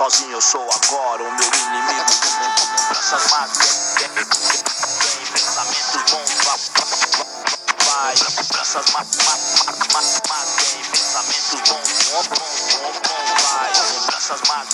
Sozinho eu sou agora o meu inimigo. Lembranças más, pensamentos bons, vai. Lembranças más, pensamentos bons, bom, bom, bom, bom, vai. Lembranças más,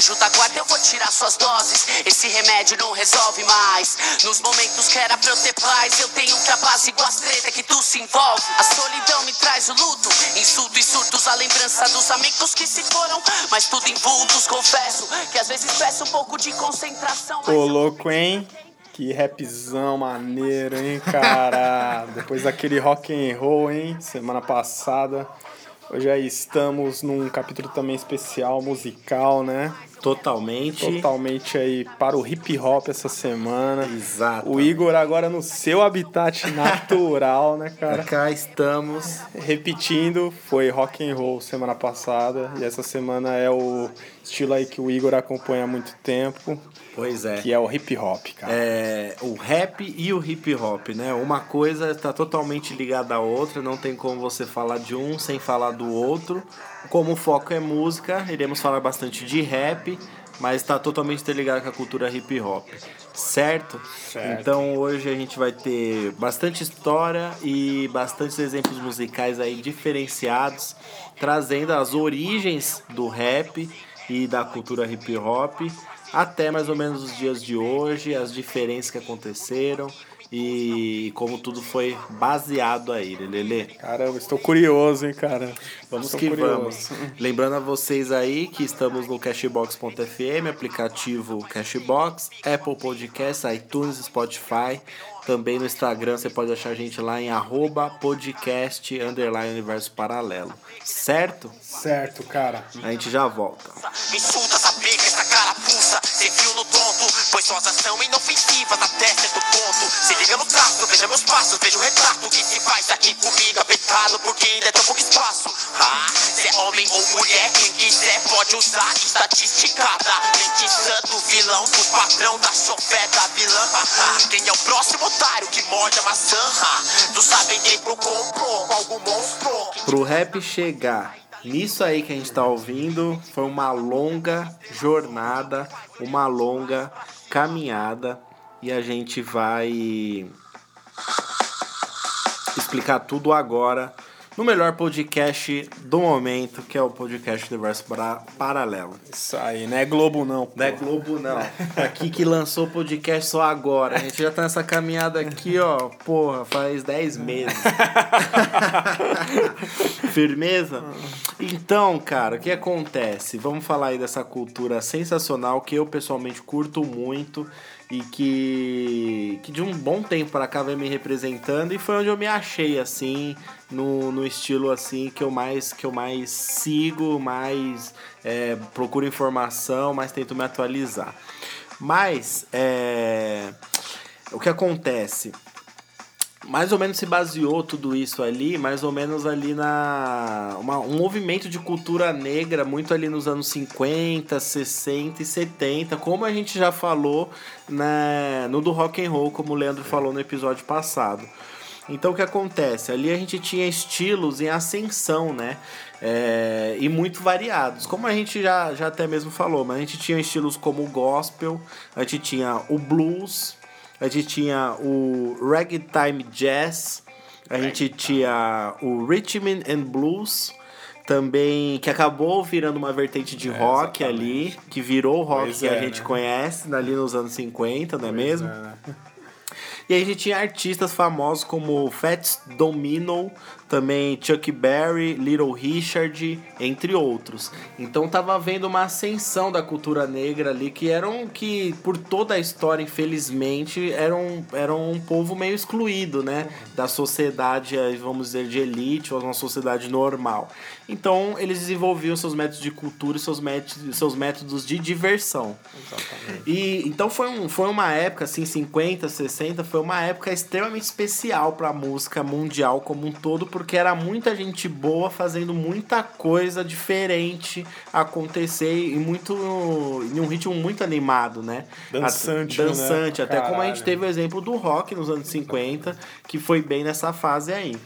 Anjo da guarda, eu vou tirar suas doses. Esse remédio não resolve mais. Nos momentos que era pra eu ter paz, eu tenho que apaziguar as treta que tu se envolve. A solidão me traz o luto, insulto e surtos, a lembrança dos amigos que se foram. Mas tudo em vultos, confesso que às vezes peço um pouco de concentração. Ô, louco, hein? Que rapzão maneiro, hein, cara? Depois daquele rock and roll, hein? Semana passada. Hoje aí estamos num capítulo também especial musical, né? Totalmente. Totalmente aí para o hip hop essa semana. Exato. O Igor agora no seu habitat natural, né, cara? Cá estamos. Repetindo, foi rock and roll semana passada e essa semana é o estilo aí que o Igor acompanha há muito tempo. Pois é. Que é o hip hop, cara. É, o rap e o hip hop, né? Uma coisa está totalmente ligada à outra, não tem como você falar de um sem falar do outro. Como o foco é música, iremos falar bastante de rap, mas está totalmente interligado com a cultura hip hop. Certo? certo? Então hoje a gente vai ter bastante história e bastantes exemplos musicais aí diferenciados, trazendo as origens do rap e da cultura hip hop até mais ou menos os dias de hoje, as diferenças que aconteceram e como tudo foi baseado aí, Lelê. Caramba, estou curioso, hein, cara. Vamos estou que curioso. vamos. Lembrando a vocês aí que estamos no Cashbox.fm, aplicativo Cashbox, Apple Podcasts, iTunes, Spotify. Também no Instagram você pode achar a gente lá em arroba podcast underline universo paralelo. Certo? Certo, cara. A gente já volta. Me insulta essa pica, essa carapuça Sem fio no tonto Pois suas são inofensivas Até certo ponto Se liga no traço, veja meus passos Veja o retrato que se faz aqui comigo Apertado porque ainda é tão pouco espaço Ah, homem ou mulher Quem quiser pode usar estatisticada. Mente vilão do patrão Da chofé da vilã. Quem é o próximo otário que morde a maçã? Tu sabe quem pro comprou Algum monstro. Pro rap chegar nisso aí que a gente tá ouvindo, foi uma longa jornada, uma longa caminhada e a gente vai explicar tudo agora no melhor podcast do momento, que é o podcast Universo Para- Paralelo. Isso aí, não é Globo não. pô. Não é Globo, não. Aqui que lançou o podcast só agora. A gente já tá nessa caminhada aqui, ó, porra, faz 10 meses. Firmeza? Então, cara, o que acontece? Vamos falar aí dessa cultura sensacional que eu pessoalmente curto muito e que, que de um bom tempo pra cá vem me representando e foi onde eu me achei assim no, no estilo assim que eu mais que eu mais sigo mais é, procuro informação mais tento me atualizar. Mas é, o que acontece mais ou menos se baseou tudo isso ali, mais ou menos ali na. Uma, um movimento de cultura negra muito ali nos anos 50, 60 e 70, como a gente já falou né, no do rock and roll, como o Leandro falou no episódio passado. Então o que acontece? Ali a gente tinha estilos em ascensão, né? É, e muito variados. Como a gente já, já até mesmo falou, mas a gente tinha estilos como o gospel, a gente tinha o blues, a gente tinha o ragtime jazz, a gente tinha o rhythm and blues, também que acabou virando uma vertente de rock ali, que virou o rock Pois que é, a gente né? conhece ali nos anos 50, não é mesmo? É, né? E aí a gente tinha artistas famosos como Fats Domino, também Chuck Berry, Little Richard, entre outros. Então tava havendo uma ascensão da cultura negra ali que eram que por toda a história, infelizmente, eram eram um povo meio excluído, né, da sociedade, vamos dizer, de elite ou uma sociedade normal. Então eles desenvolviam seus métodos de cultura e seus métodos, seus métodos de diversão. E então foi, um, foi uma época, assim, 50, 60, foi uma época extremamente especial para a música mundial como um todo, porque era muita gente boa fazendo muita coisa diferente acontecer e muito em um ritmo muito animado, né? Dançante, A- dançante, né? até como a gente Caralho. teve o exemplo do rock nos anos 50, que foi bem nessa fase aí.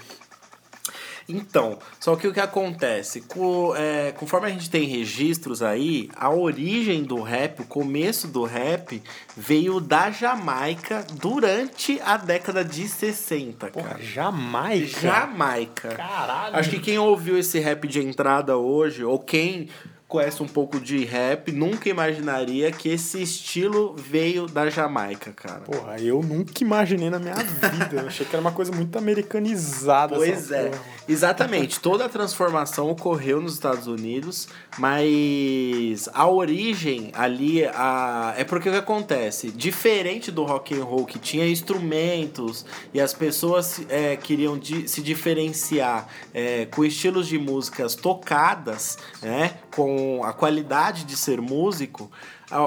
Então, só que o que acontece? Co- é, conforme a gente tem registros aí, a origem do rap, o começo do rap, veio da Jamaica durante a década de 60, Porra, cara. Jamaica? Jamaica. Caralho. Acho que quem ouviu esse rap de entrada hoje, ou quem conhece um pouco de rap, nunca imaginaria que esse estilo veio da Jamaica, cara. Porra, eu nunca imaginei na minha vida. Eu achei que era uma coisa muito americanizada. Pois é, porra. exatamente. Toda a transformação ocorreu nos Estados Unidos, mas a origem ali a... é porque o que acontece? Diferente do rock and roll que tinha instrumentos e as pessoas é, queriam di- se diferenciar é, com estilos de músicas tocadas, né, com a qualidade de ser músico,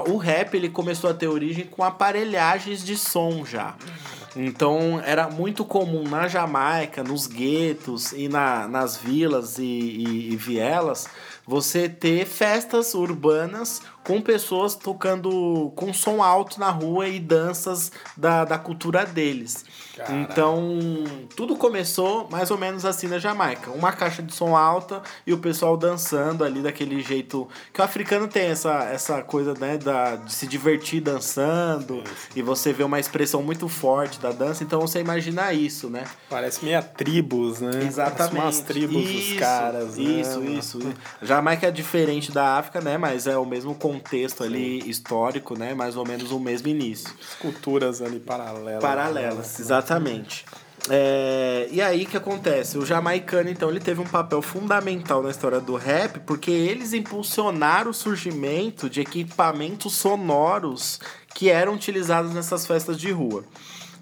o rap ele começou a ter origem com aparelhagens de som já. Então era muito comum na Jamaica, nos guetos e na, nas vilas e, e- e vielas você ter festas urbanas com pessoas tocando com som alto na rua e danças da, da cultura deles. Caralho. Então tudo começou mais ou menos assim na Jamaica. Uma caixa de som alta e o pessoal dançando ali daquele jeito. Que o africano tem essa, essa coisa né, da, de se divertir dançando e você vê uma expressão muito forte da dança. Então você imagina isso, né? Parece meio tribos, né? Exatamente. Parece umas tribos dos Isso, caras. né, Isso, mano? isso. Jamaica é diferente da África, né? Mas é o mesmo contexto ali histórico, né? Mais ou menos o mesmo início. Culturas ali paralelas. Paralelas, exatamente. É, e aí que acontece? O jamaicano, então, ele teve um papel fundamental na história do rap, porque eles impulsionaram o surgimento de equipamentos sonoros que eram utilizados nessas festas de rua.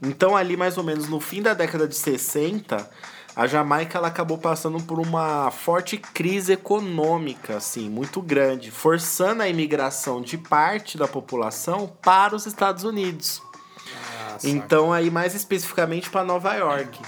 Então, ali mais ou menos no fim da década de 60, a Jamaica ela acabou passando por uma forte crise econômica, assim, muito grande, forçando a imigração de parte da população para os Estados Unidos. Ah. Então, aí mais especificamente para Nova York.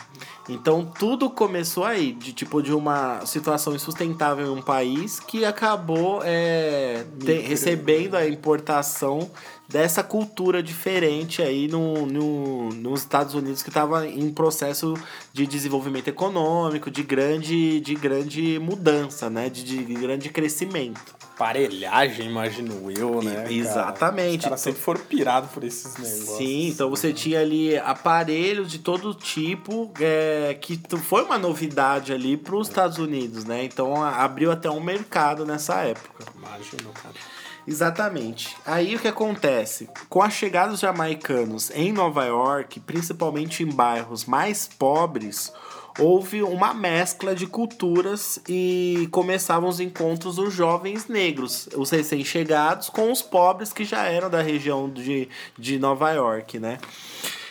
Então, tudo começou aí, de tipo de uma situação insustentável em um país que acabou é, te- recebendo a importação dessa cultura diferente aí no, no, nos Estados Unidos que estava em processo de desenvolvimento econômico, de grande, de grande mudança, né? De, de grande crescimento. Aparelhagem, imagino eu, né? cara? Exatamente. Os caras sempre foram pirados por esses negócios. Sim, então você tinha ali aparelhos de todo tipo é, que foi uma novidade ali para os Estados Unidos, né? Então abriu até um mercado nessa época. Imagino, cara. Exatamente. Aí o que acontece? Com a chegada dos jamaicanos em Nova York, principalmente em bairros mais pobres, houve uma mescla de culturas e começavam os encontros dos jovens negros, os recém-chegados, com os pobres que já eram da região de, de Nova York, né?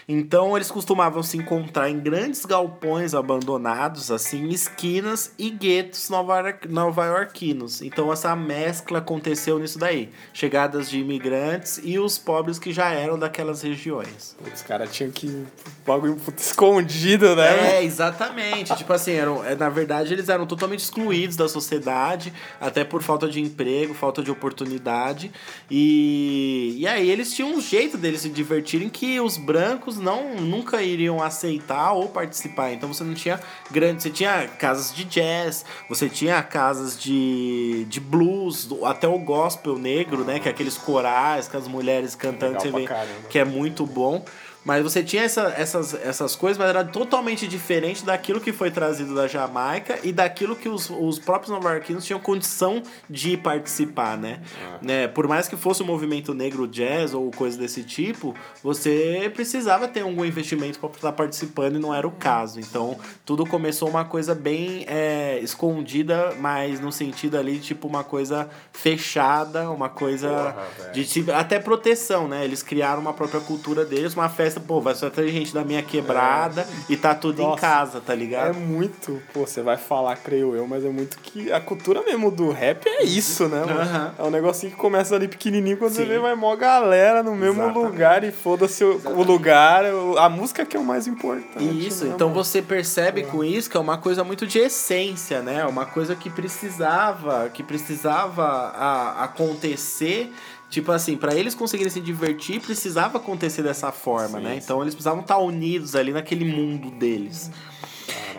Então eles costumavam se encontrar em grandes galpões abandonados, assim, esquinas e guetos nova- nova-iorquinos. Então essa mescla aconteceu nisso daí. Chegadas de imigrantes e os pobres que já eram daquelas regiões. Os caras tinham que. Bagulho escondido, né? É, exatamente. tipo assim, eram, é, na verdade eles eram totalmente excluídos da sociedade, até por falta de emprego, falta de oportunidade. E, e aí eles tinham um jeito deles se divertirem que os brancos não nunca iriam aceitar ou participar. Então você não tinha grande. Você tinha casas de jazz, você tinha casas de, de blues, até o gospel negro, né? Que é aqueles corais com as mulheres cantando, Legal você vê que é muito bom. Mas você tinha essa- essas, essas coisas, mas era totalmente diferente daquilo que foi trazido da Jamaica e daquilo que os, os próprios nova-iorquinos tinham condição de participar, né? né? Por mais que fosse um movimento negro jazz ou coisa desse tipo, você precisava ter algum investimento para estar participando e não era o caso. Então, tudo começou uma coisa bem é, escondida, mas no sentido ali, tipo, uma coisa fechada, uma coisa Porra, de tipo, até proteção, né? Eles criaram uma própria cultura deles, uma festa pô, vai só ter gente da minha quebrada e tá tudo em Nossa. casa, tá É ligado? muito, pô, você vai falar, creio eu, mas é muito que a cultura mesmo do rap é isso, né, mano? É um negocinho que começa ali pequenininho, quando você Sim. vê, vai mó galera no mesmo Exatamente. lugar e foda-se o, o lugar, a música que é o mais importante. Isso, né, então mano? você percebe com isso que é uma coisa muito de essência, né? Uma coisa que precisava, que precisava a- acontecer, tipo assim, para eles conseguirem se divertir, precisava acontecer dessa forma, Sim, né? sim. Então eles precisavam estar unidos ali naquele mundo deles.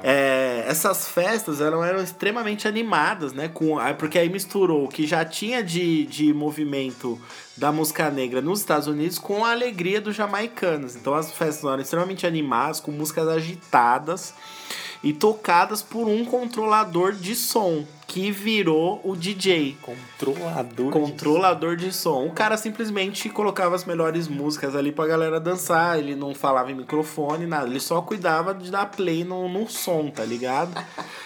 É, essas festas eram, eram extremamente animadas, né? Com, porque aí misturou o que já tinha de, de movimento da música negra nos Estados Unidos com a alegria dos jamaicanos. Então as festas eram extremamente animadas, com músicas agitadas e tocadas por um controlador de som que virou o DJ. Controlador. Controlador de som. O cara simplesmente colocava as melhores músicas ali pra galera dançar. Ele não falava em microfone, nada. Ele só cuidava de dar play no, no som, tá ligado?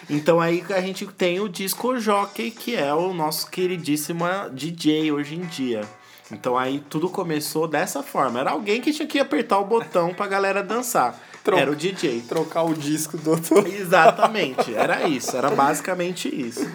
Então aí a gente tem o disco jockey, que é o nosso queridíssimo DJ hoje em dia. Então aí tudo começou dessa forma. Era alguém que tinha que apertar o botão pra galera dançar. Troca. Era o DJ. Trocar o disco do outro. Exatamente, era isso, era basicamente isso.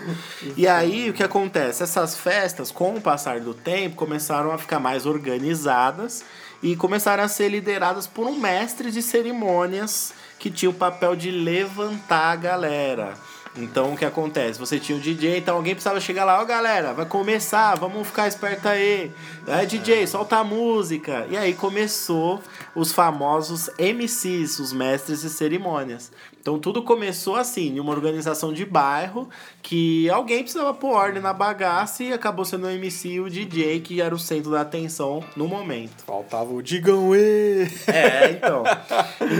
E aí o que acontece? Essas festas, com o passar do tempo, começaram a ficar mais organizadas e começaram a ser lideradas por um mestre de cerimônias que tinha o papel de levantar a galera. Então o que acontece? Você tinha o DJ, então alguém precisava chegar lá, ó galera, vai começar, vamos ficar esperto aí. Aí DJ, solta a música. E aí começou os famosos MCs, os mestres de cerimônias. Então tudo começou assim, em uma organização de bairro, que alguém precisava pôr ordem na bagaça e acabou sendo o MC e o DJ, que era o centro da atenção no momento. Faltava o Digam E. É, então.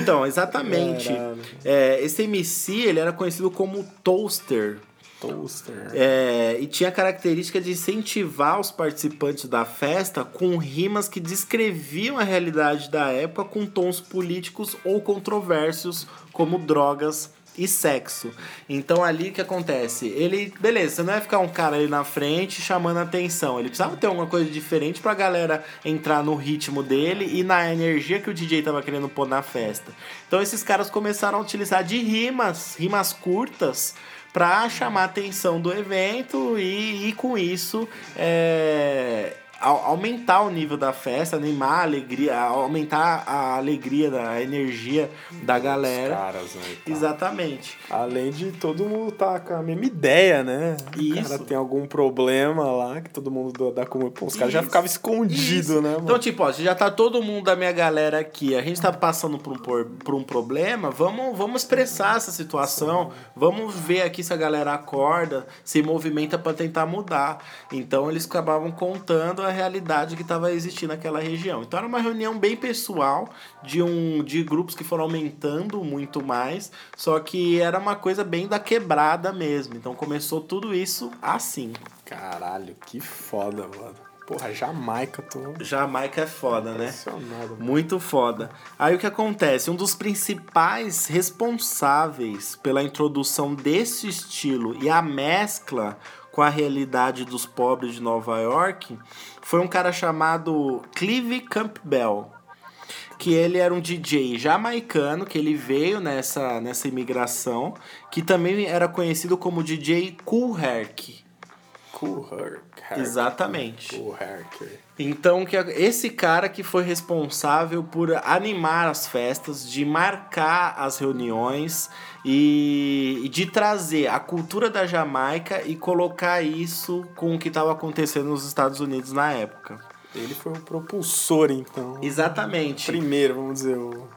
Então, exatamente. É, esse MC, ele era conhecido como Toaster. Toaster. É, e tinha a característica de incentivar os participantes da festa com rimas que descreviam a realidade da época com tons políticos ou controversos, como drogas e sexo. Então ali que acontece? Ele, beleza, não vai ficar um cara ali na frente chamando atenção. Ele precisava ter alguma coisa diferente pra galera entrar no ritmo dele e na energia que o DJ tava querendo pôr na festa. Então esses caras começaram a utilizar de rimas, rimas curtas, para chamar a atenção do evento e, e com isso é, aumentar o nível da festa, animar a alegria, aumentar a alegria, da a energia da galera. Caras, né? tal. Exatamente. Além de todo mundo tá com a mesma ideia, né? O Isso. cara tem algum problema lá que todo mundo da comunidade. Pô, os caras já ficavam escondidos, né, mano? Então, tipo, ó, se já tá todo mundo da minha galera aqui, a gente tá passando por um, por, um problema, vamos, vamos expressar essa situação, vamos ver aqui se a galera acorda, se movimenta pra tentar mudar. Então, eles acabavam contando a realidade que tava existindo naquela região. Então, era uma reunião bem pessoal de, um, de grupos que foram aumentando muito mais, só que era uma coisa bem da quebrada mesmo. Então, começou tudo isso assim. Caralho, que foda, mano. Porra, Jamaica, tô Jamaica é foda, né? mano. Muito foda. Aí o que acontece? Um dos principais responsáveis pela introdução desse estilo e a mescla com a realidade dos pobres de Nova York foi um cara chamado Clive Campbell. Que ele era um DJ jamaicano, que ele veio nessa, nessa imigração, que também era conhecido como DJ Cool Herc. Cool Herc. Exatamente. Cool Herc. Então, que esse cara que foi responsável por animar as festas, de marcar as reuniões e, de trazer a cultura da Jamaica e colocar isso com o que estava acontecendo nos Estados Unidos na época. Ele foi o propulsor, então. Exatamente. Primeiro, vamos dizer, o...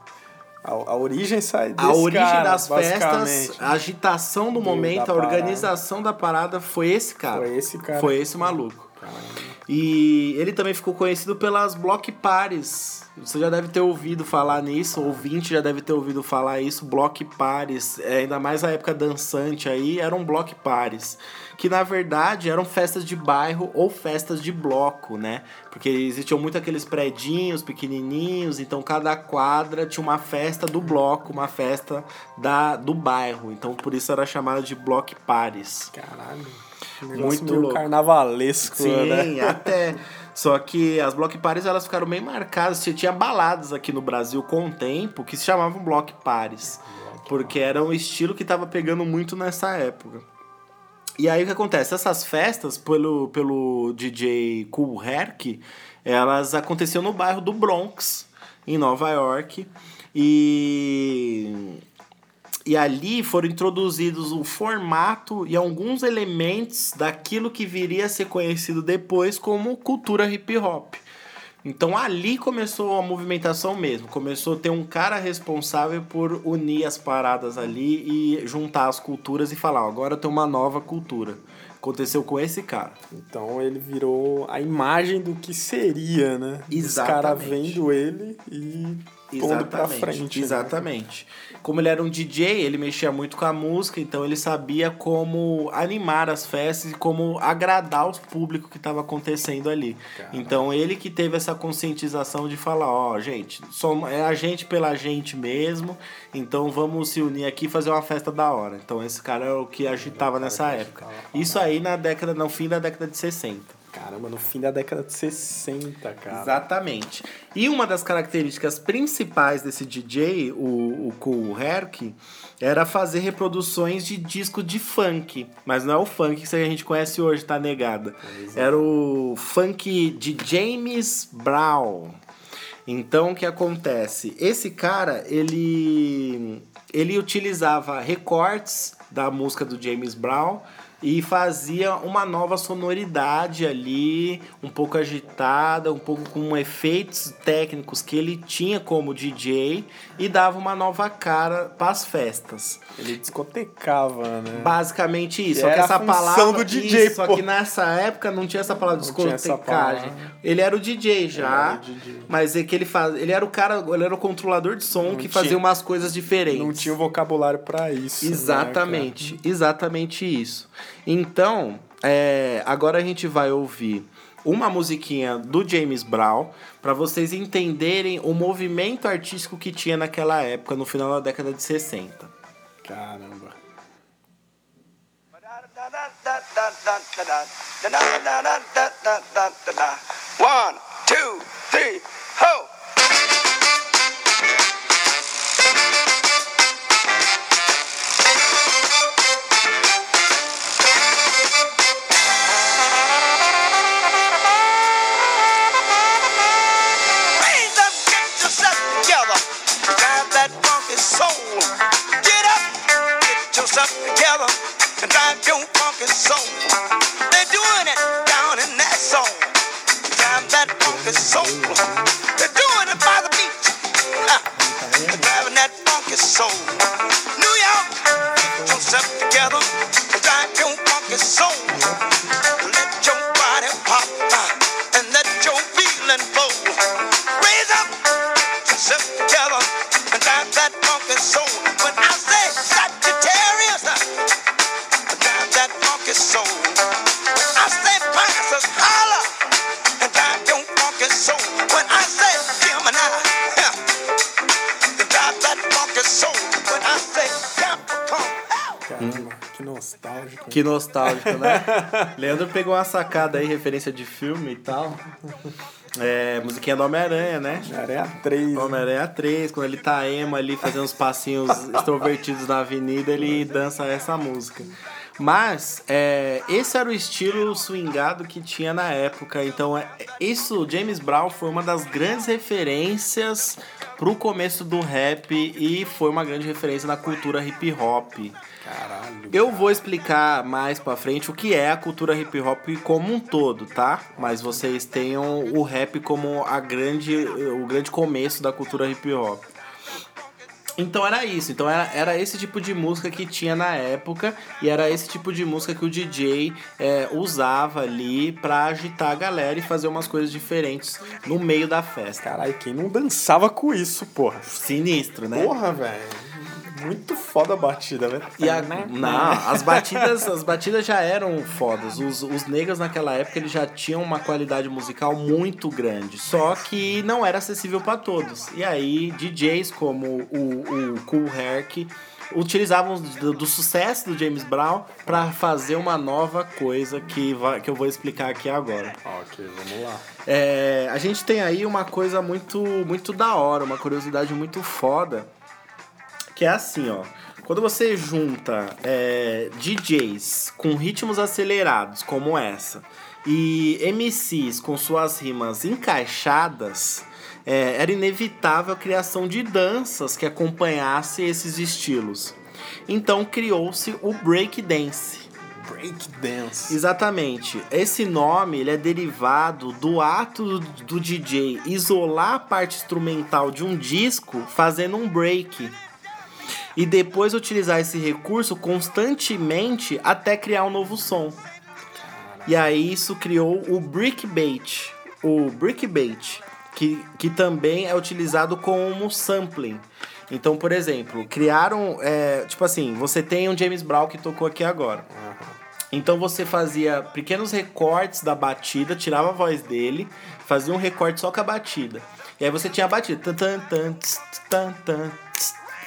a, a origem sai desse A origem cara, das festas, a agitação do, Do- momento, a organização da parada foi esse cara. Foi esse cara. Foi esse maluco. Caramba. E ele também ficou conhecido pelas block parties. Você já deve ter ouvido falar nisso, ouvinte já deve ter ouvido falar isso, block parties, é, ainda mais a época dançante aí, eram block parties, que na verdade eram festas de bairro ou festas de bloco, né? Porque existiam muito aqueles predinhos pequenininhos, então cada quadra tinha uma festa do bloco, uma festa da do bairro, então por isso era chamada de block parties. Caralho. Muito carnavalesco, Sim, né? até. Só que as block parties elas ficaram bem marcadas. Tinha- Tinha baladas aqui no Brasil com o tempo que se chamavam block parties. Porque era um estilo que tava pegando muito nessa época. E aí o que acontece? Essas festas, pelo, pelo DJ Cool Herc, elas aconteciam no bairro do Bronx, em Nova York. E, e ali foram introduzidos o formato e alguns elementos daquilo que viria a ser conhecido depois como cultura hip hop. Então ali começou a movimentação mesmo. Começou a ter um cara responsável por unir as paradas ali e juntar as culturas e falar: ó, agora tem uma nova cultura. Aconteceu com esse cara. Então ele virou a imagem do que seria, né? Os caras Exatamente. vendo ele e pondo pra frente. né? Exatamente. Como ele era um DJ, ele mexia muito com a música, então ele sabia como animar as festas e como agradar os públicos que estava acontecendo ali. Então ele que teve essa conscientização de falar, ó, gente, somos, é a gente pela gente mesmo, então vamos se unir aqui e fazer uma festa da hora. Então esse cara é o que agitava nessa época. Isso aí na década, no fim da década de 60. Caramba, no fim da década de 60, cara. Exatamente. E uma das características principais desse DJ, o, o Cool Herc, era fazer reproduções de disco de funk. Mas não é o funk que a gente conhece hoje, tá negada. Era o funk de James Brown. Então o que acontece? Esse cara, ele ele utilizava recortes da música do James Brown e fazia uma nova sonoridade ali, um pouco agitada, um pouco com efeitos técnicos que ele tinha como DJ e dava uma nova cara para as festas. Ele discotecava, né? Basicamente isso. Que Só que essa palavra do DJ, isso, só pô. que nessa época não tinha essa palavra Não discotecagem. Ele era o DJ já, o DJ. mas é que ele faz, ele era o cara, ele era o controlador de som que fazia tinha- umas coisas diferentes. Não tinha o vocabulário pra isso. né, Exatamente, exatamente isso. Então, é, agora a gente vai ouvir uma musiquinha do James Brown para vocês entenderem o movimento artístico que tinha naquela época, no final da década de 60. cara? Caramba. One, nostálgico. Né? Leandro pegou uma sacada aí, referência de filme e tal. É, musiquinha do Homem-Aranha, né? Aranha 3. Homem-Aranha 3, quando ele tá emo ali fazendo uns passinhos extrovertidos na avenida, ele dança essa música. Mas é, esse era o estilo swingado que tinha na época. Então, é, isso, James Brown foi uma das grandes referências pro começo do rap e foi uma grande referência na cultura hip hop. Caralho. Eu vou explicar mais pra frente o que é a cultura hip hop como um todo, tá? Mas vocês tenham o rap como a grande, o grande começo da cultura hip hop. Então era isso, então era, era esse tipo de música que tinha na época e era esse tipo de música que o DJ é, usava ali pra agitar a galera e fazer umas coisas diferentes no meio da festa. Caralho, quem não dançava com isso, porra? Sinistro, né? Porra, velho. Muito foda a batida, velho. E a, não, as batidas, as batidas já eram fodas. Os, os negros naquela época eles já tinham uma qualidade musical muito grande, só que não era acessível para todos. E aí DJs como o, o Cool Herc utilizavam do, do sucesso do James Brown pra fazer uma nova coisa que, vai, que eu vou explicar aqui agora. Ok, vamos lá. É, a gente tem aí uma coisa muito, muito da hora, uma curiosidade muito foda, que é assim, ó. Quando você junta é, DJs com ritmos acelerados, como essa, e MCs com suas rimas encaixadas, é, era inevitável a criação de danças que acompanhassem esses estilos. Então criou-se o breakdance. Breakdance. Exatamente. Esse nome ele é derivado do ato do DJ isolar a parte instrumental de um disco fazendo um break. E depois utilizar esse recurso constantemente até criar um novo som. E aí isso criou o brickbait. O brickbait, que, que também é utilizado como sampling. Então, por exemplo, criaram. é, tipo assim, você tem um James Brown que tocou aqui agora. Então você fazia pequenos recortes da batida, tirava a voz dele, fazia um recorte só com a batida. E aí você tinha a batida. Tan, tan, tan,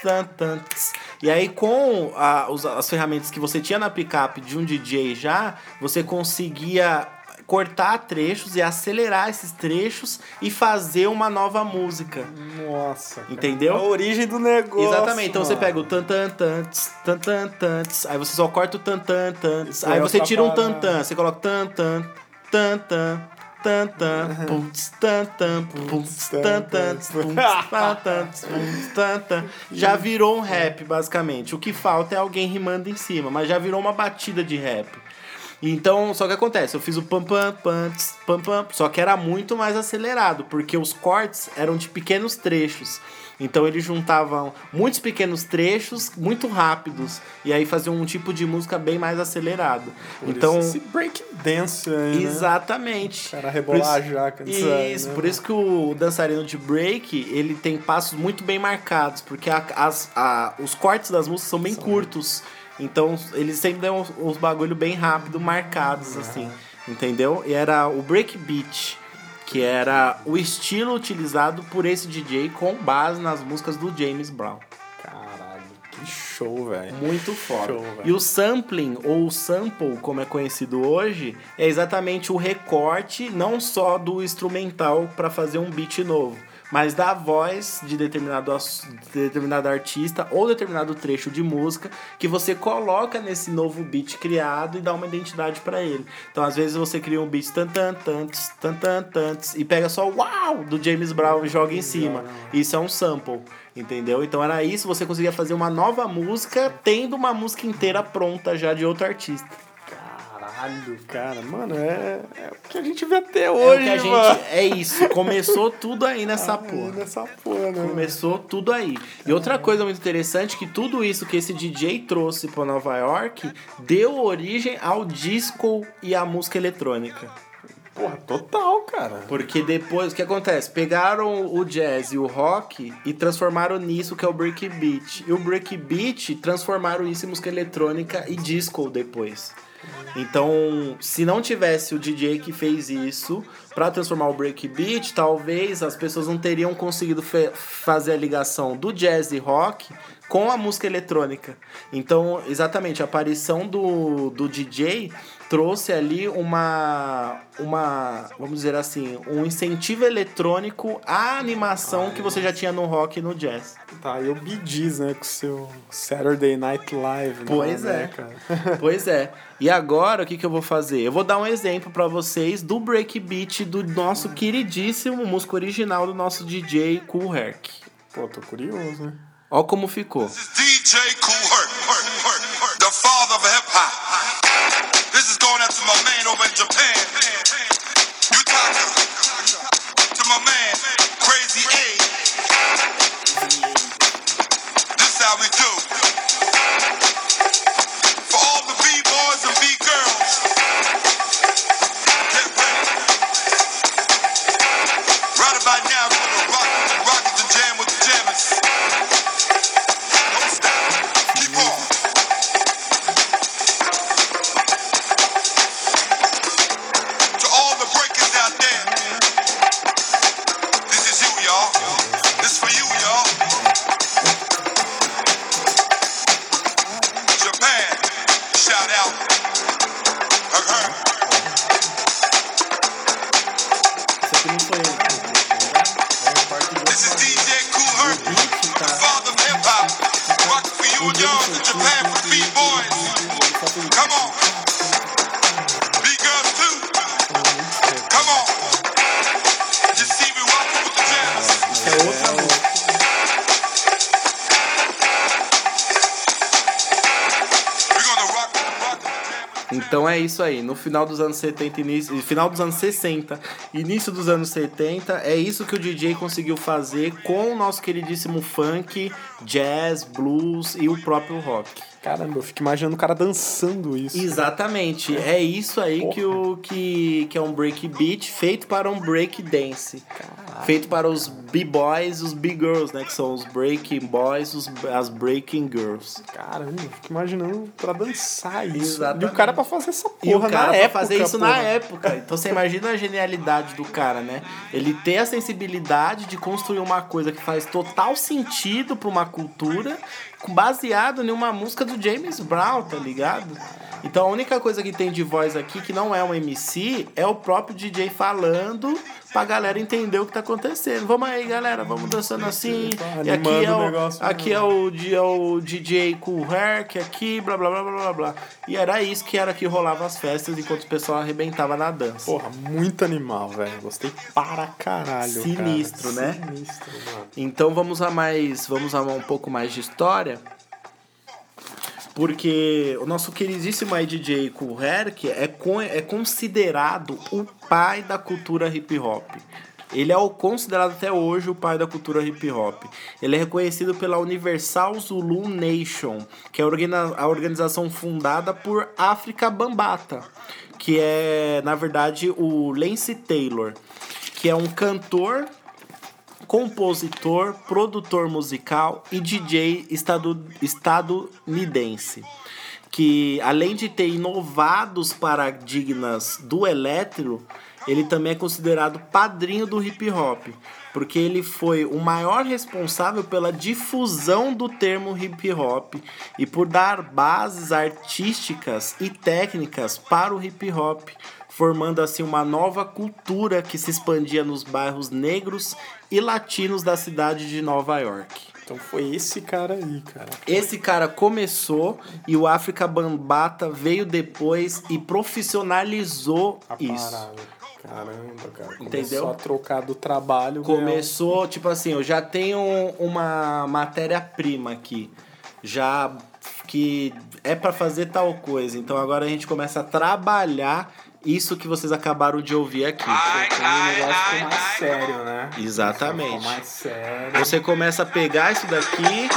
tan, tan, tss. E aí com a- os- as ferramentas que você tinha na picape de um DJ já, você conseguia cortar trechos e acelerar esses trechos e fazer uma nova música. Nossa. cara. Entendeu? A origem do negócio. Exatamente, então você mano. pega o tan tan tan tan tan aí você só corta o tan tan tan aí você tira um tan tan, você coloca tan tan tan tan Já virou um rap basicamente. O que falta é alguém rimando em cima, mas já virou uma batida de rap. Então, só que acontece, eu fiz o pam pam pam pam pam, só que era muito mais acelerado, porque os cortes eram de pequenos trechos. Então eles juntavam muitos pequenos trechos, muito rápidos, e aí faziam um tipo de música bem mais acelerado. Por então, isso esse breakdance aí, né? exatamente. O cara rebolar a jaca Isso, né? por isso que o dançarino de break, ele tem passos muito bem marcados, porque a- as, a- os cortes das músicas são bem curtos. Então, eles sempre dão uns, uns bagulho bem rápido, marcados, assim. Entendeu? E era o breakbeat, que era o estilo utilizado por esse DJ com base nas músicas do James Brown. Caralho, que show, velho. Muito foda. Show, e o sampling, ou sample, como é conhecido hoje, é exatamente o recorte não só do instrumental para fazer um beat novo, mas da voz de determinado, de determinado artista ou determinado trecho de música que você coloca nesse novo beat criado e dá uma identidade para ele. Então, às vezes você cria um beat tan tan tan tss, tan tan tan tss, e pega só o uau do James Brown e joga em cima. Isso é um sample. Entendeu? Então era isso, você conseguia fazer uma nova música tendo uma música inteira pronta já de outro artista. Caralho, cara. Mano, é, é o que a gente vê até É o hoje, que a gente. mano. É isso. Começou tudo aí nessa Aí, porra. Nessa porra, né? Começou tudo aí. E outra coisa muito interessante que tudo isso que esse DJ trouxe para Nova York deu origem ao disco e à música eletrônica. Porra, total, cara. Porque depois, o que acontece? Pegaram o jazz e o rock e transformaram nisso que é o breakbeat. E o breakbeat transformaram isso em música eletrônica e disco depois. Então, se não tivesse o DJ que fez isso para transformar o breakbeat, talvez as pessoas não teriam conseguido fazer a ligação do jazz e rock com a música eletrônica. Então, exatamente, a aparição do, do DJ trouxe ali uma, uma, vamos dizer assim, um incentivo eletrônico à animação que você já tinha no rock e no jazz. Tá, e o Bee Gees, né? Com o seu Saturday Night Live. Pois né, é. cara? Pois é. E agora, o que, que eu vou fazer? Eu vou dar um exemplo pra vocês do breakbeat do nosso queridíssimo músico original do nosso DJ Cool Herc. Pô, tô curioso, né? Ó como ficou. This is DJ Cool Herc, Herc, Herc, Herc, the father of hip hop. To my man over in Japan. You talk to my man, Crazy A. This how we do. Isso aí. No final dos anos 70, início, final dos anos 60, início dos anos 70, é isso que o DJ conseguiu fazer com o nosso queridíssimo funk, jazz, blues e o próprio rock. Caramba, eu fico imaginando o cara dançando isso. Exatamente. É isso aí que, o, que, que é um break beat feito para um break dance. Feito para os b-boys e os b-girls, né? Que são os breaking boys os, as breaking girls. Caramba, eu fico imaginando pra dançar isso. Exatamente. E o cara pra fazer essa porra E o cara na pra época, fazer isso na porra. época. Então você imagina a genialidade do cara, né? Ele ter a sensibilidade de construir uma coisa que faz total sentido pra uma cultura, baseado em uma música do James Brown, tá ligado? Então a única coisa que tem de voz aqui que não é um MC é o próprio DJ falando pra galera entender o que tá acontecendo. Vamos aí, galera, vamos dançando assim. E aqui Animando é o negócio, aqui é o, é o DJ Cool que aqui, blá blá blá blá blá blá. E era isso que era que rolava as festas enquanto o pessoal arrebentava na dança. Porra, muito animal, velho. Gostei para caralho. Sinistro, cara. né? Sinistro, mano. Então vamos a mais, vamos a um pouco mais de história. Porque o nosso queridíssimo DJ Kool Herc é, é considerado o pai da cultura hip hop. Ele é o considerado até hoje o pai da cultura hip hop. Ele é reconhecido pela Universal Zulu Nation, que é a organização fundada por África Bambata, que é, na verdade, o Lance Taylor, que é um cantor compositor, produtor musical e DJ estadu- estadunidense. Que além de ter inovado os paradigmas do elétro, ele também é considerado padrinho do hip hop, porque ele foi o maior responsável pela difusão do termo hip hop e por dar bases artísticas e técnicas para o hip hop, formando assim uma nova cultura que se expandia nos bairros negros e latinos da cidade de Nova York. Então foi esse cara aí, cara. Esse cara começou e o África Bambata veio depois e profissionalizou A isso. Caramba, cara. Começou Entendeu? a trocar do trabalho. Começou, tipo assim, eu já tenho uma matéria-prima aqui, já que é pra fazer tal coisa. Então agora a gente começa a trabalhar isso que vocês acabaram de ouvir aqui. Então o negócio ficou mais sério, né? Exatamente. Ficou mais sério. Você começa a pegar isso daqui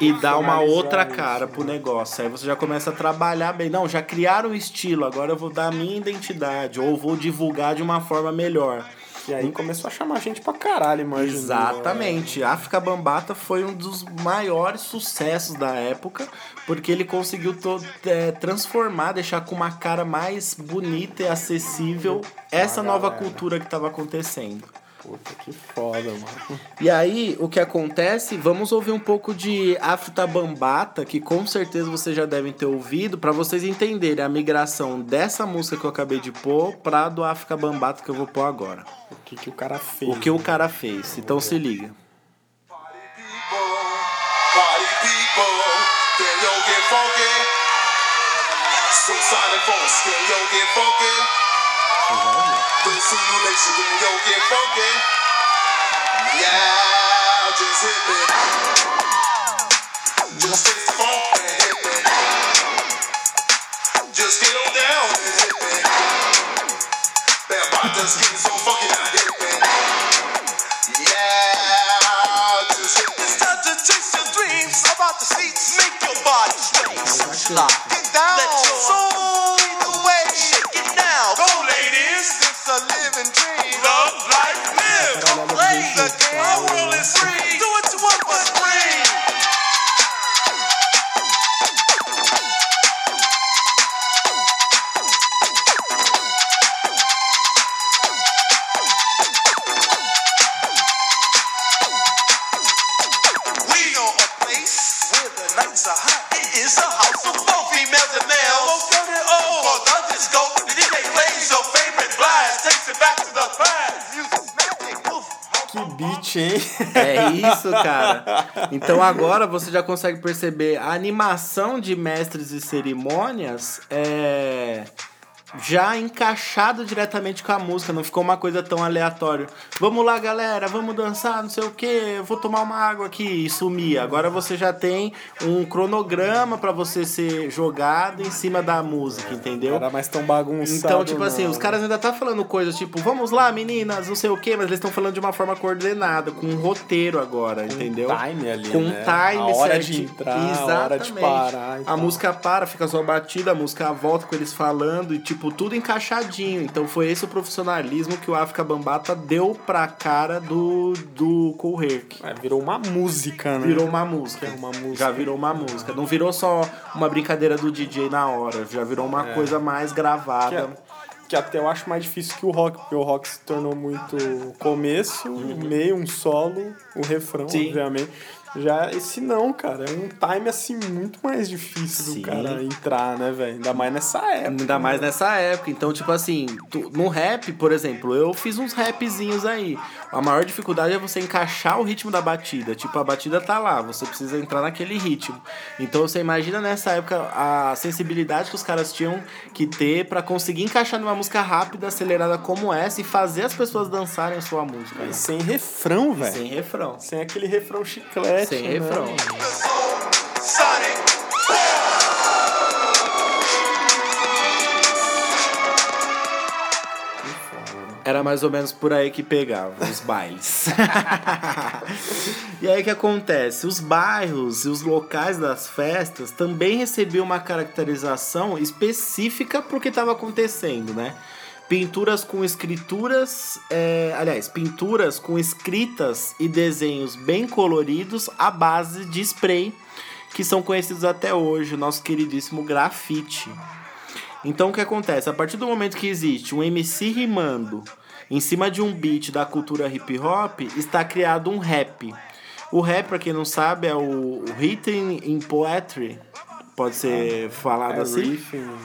e dar uma outra cara pro negócio. Aí você já começa a trabalhar bem. Não, já criaram um estilo, agora eu vou dar a minha identidade, ou vou divulgar de uma forma melhor. E aí começou a chamar gente pra caralho, imagina. Exatamente. África Bambata foi um dos maiores sucessos da época, porque ele conseguiu to- é, transformar, deixar com uma cara mais bonita e acessível essa nova cultura que estava acontecendo. Puta que foda, mano. E aí, o que acontece? Vamos ouvir um pouco de África Bambata, que com certeza vocês já devem ter ouvido, para vocês entenderem a migração dessa música que eu acabei de pôr pra do África Bambata que eu vou pôr agora. O que, que o cara fez? O que o cara fez. Então se liga. Party people, can yo get funky? Some Sonic Force, can yo get funky? The Zulu Nation, yo get funky? Yeah, just hit me. Just taste the funk and hit me. Just get on down and hit me. That getting so funky now, hit me. Yeah, just hit me. It's time to chase your dreams about the seats. Make your body sway. Get down. Let your soul É isso, cara. Então agora você já consegue perceber a animação de mestres e cerimônias é já encaixado diretamente com a música, não ficou uma coisa tão aleatória. Vamos lá, galera, vamos dançar, não sei o que, eu vou tomar uma água aqui e sumir. Agora você já tem um cronograma pra você ser jogado em cima da música, entendeu? Era mais tão bagunçado. Então, tipo não. assim, os caras ainda tá falando coisas tipo, vamos lá, meninas, não sei o quê, mas eles estão falando de uma forma coordenada, com um roteiro agora, entendeu? time ali, Com um né? time A hora de entrar, a hora de parar A música para, fica só batida, a música volta com eles falando e, tipo, tudo encaixadinho. Então foi esse o profissionalismo que o África Bambata deu pra cara do, do Kool Herc. É, virou uma música, né? Virou uma música. É uma música. Já virou uma música. Não virou só uma brincadeira do DJ na hora. Já virou uma coisa mais Que, gravada. é- que até eu acho mais difícil que o rock, porque o rock se tornou muito começo, meio, um solo, o refrão, Uhum. Sim. obviamente. Já esse não, cara, é um time assim muito mais difícil Sim. do cara entrar, né, velho? Ainda mais nessa época. Ainda mais nessa época. Então, tipo assim, tu- no rap, por exemplo, eu fiz uns rapzinhos aí. A maior dificuldade é você encaixar o ritmo da batida. Tipo, a batida tá lá, você precisa entrar naquele ritmo. Então, você imagina nessa época a sensibilidade que os caras tinham que ter pra conseguir encaixar numa música rápida, acelerada como essa e fazer as pessoas dançarem a sua música. né? E sem refrão, velho. Sem refrão. Sem aquele refrão chiclete. Sem né? refrão. Era mais ou menos por aí que pegava os bailes. e aí o que acontece? Os bairros e os locais das festas também recebiam uma caracterização específica pro que estava acontecendo, né? Pinturas com escrituras, é, aliás, pinturas com escritas e desenhos bem coloridos à base de spray, que são conhecidos até hoje, o nosso queridíssimo grafite. Então o que acontece? A partir do momento que existe um MC rimando em cima de um beat da cultura hip hop, está criado um rap. O rap, pra quem não sabe, é o written in poetry. Pode ser falado É assim? riffing, né?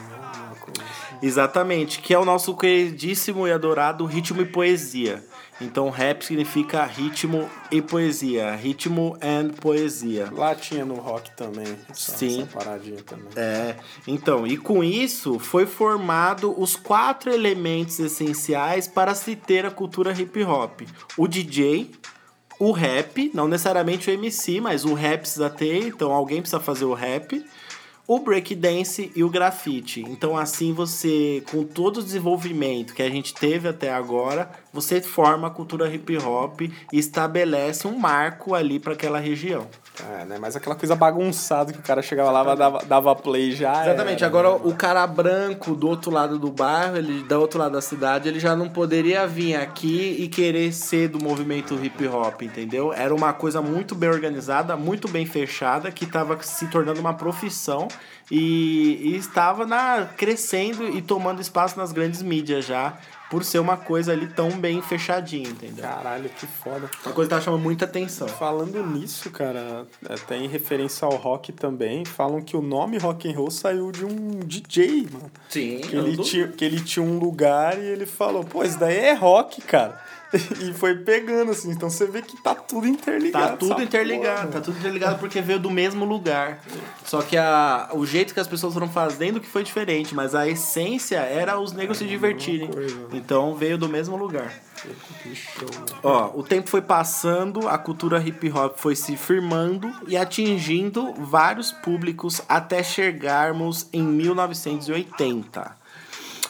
Assim. Exatamente, que é o nosso queridíssimo e adorado ritmo e poesia. Então, rap significa ritmo e poesia. Ritmo and poesia. Lá tinha no rock também. Essa, Sim. Essa paradinha também. É, então, e com isso foi formado os quatro elementos essenciais para se ter a cultura hip hop: o DJ, o rap, não necessariamente o MC, mas o rap precisa ter, então alguém precisa fazer o rap, o breakdance e o grafite. Então, assim você, com todo o desenvolvimento que a gente teve até agora, você forma a cultura hip hop e estabelece um marco ali para aquela região. É, né? Mas aquela coisa bagunçada que o cara chegava lá, dava, dava play já. Exatamente. era, Agora, né? o cara branco do outro lado do bairro, ele do outro lado da cidade, ele já não poderia vir aqui e querer ser do movimento hip hop, entendeu? Era uma coisa muito bem organizada, muito bem fechada, que estava se tornando uma profissão e, e estava na, crescendo e tomando espaço nas grandes mídias já, por ser uma coisa ali tão bem fechadinha, entendeu? Caralho, que foda. Uma coisa que tá chamando muita atenção. Falando nisso, cara, até em referência ao rock também, falam que o nome rock and roll saiu de um DJ, mano. Sim, Que ele, tinha, que ele tinha um lugar e ele falou, pô, isso daí é rock, cara. E foi pegando, assim. Então você vê que tá tudo interligado. Tá tudo interligado, porra, tá tudo interligado porque veio do mesmo lugar. Só que a, o jeito que as pessoas foram fazendo que foi diferente, mas a essência era os negros se divertirem. coisa. Então veio do mesmo lugar. Que show. Ó, o tempo foi passando, a cultura hip hop foi se firmando e atingindo vários públicos até chegarmos em 1980.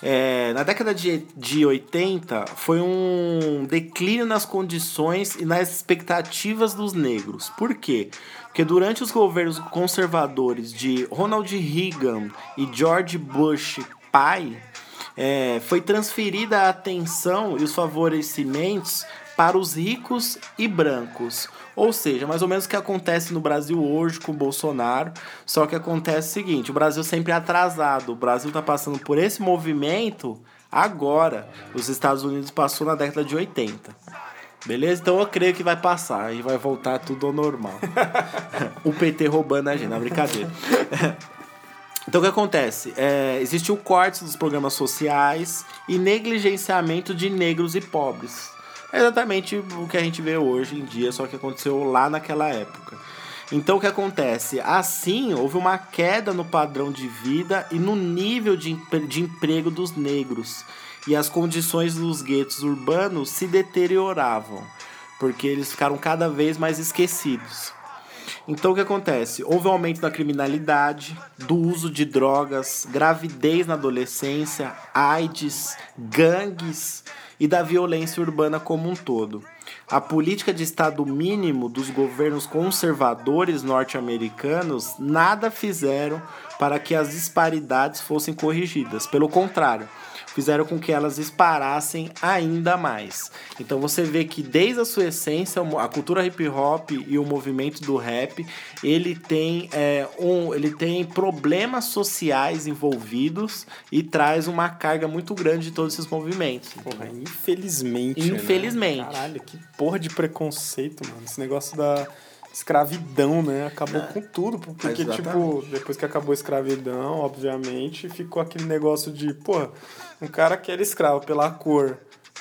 É, na década de, de 80, foi um declínio nas condições e nas expectativas dos negros. Por quê? Porque durante os governos conservadores de Ronald Reagan e George Bush pai, é, foi transferida a atenção e os favorecimentos para os ricos e brancos. Ou seja, mais ou menos o que acontece no Brasil hoje com o Bolsonaro, só que acontece o seguinte, o Brasil sempre é atrasado, o Brasil está passando por esse movimento agora, os Estados Unidos passou na década de 80. Beleza? Então eu creio que vai passar e vai voltar tudo ao normal. o PT roubando a gente, na brincadeira. Então o que acontece? É, existe o corte dos programas sociais e negligenciamento de negros e pobres. É exatamente o que a gente vê hoje em dia, só que aconteceu lá naquela época. Então o que acontece? Assim, houve uma queda no padrão de vida e no nível de, de emprego dos negros. E as condições dos guetos urbanos se deterioravam, porque eles ficaram cada vez mais esquecidos. Então o que acontece? Houve um aumento da criminalidade, do uso de drogas, gravidez na adolescência, AIDS, gangues e da violência urbana como um todo. A política de Estado mínimo dos governos conservadores norte-americanos nada fizeram para que as disparidades fossem corrigidas. Pelo contrário, fizeram com que elas disparassem ainda mais. Então você vê que desde a sua essência a cultura hip hop e o movimento do rap ele tem é, um, ele tem problemas sociais envolvidos e traz uma carga muito grande de todos esses movimentos. Porra, infelizmente. Infelizmente. Né? Caralho, que porra de preconceito, mano. Esse negócio da escravidão, né? Acabou com tudo. Porque, tipo, depois que acabou a escravidão, obviamente, ficou aquele negócio de, porra, um cara que era escravo pela cor.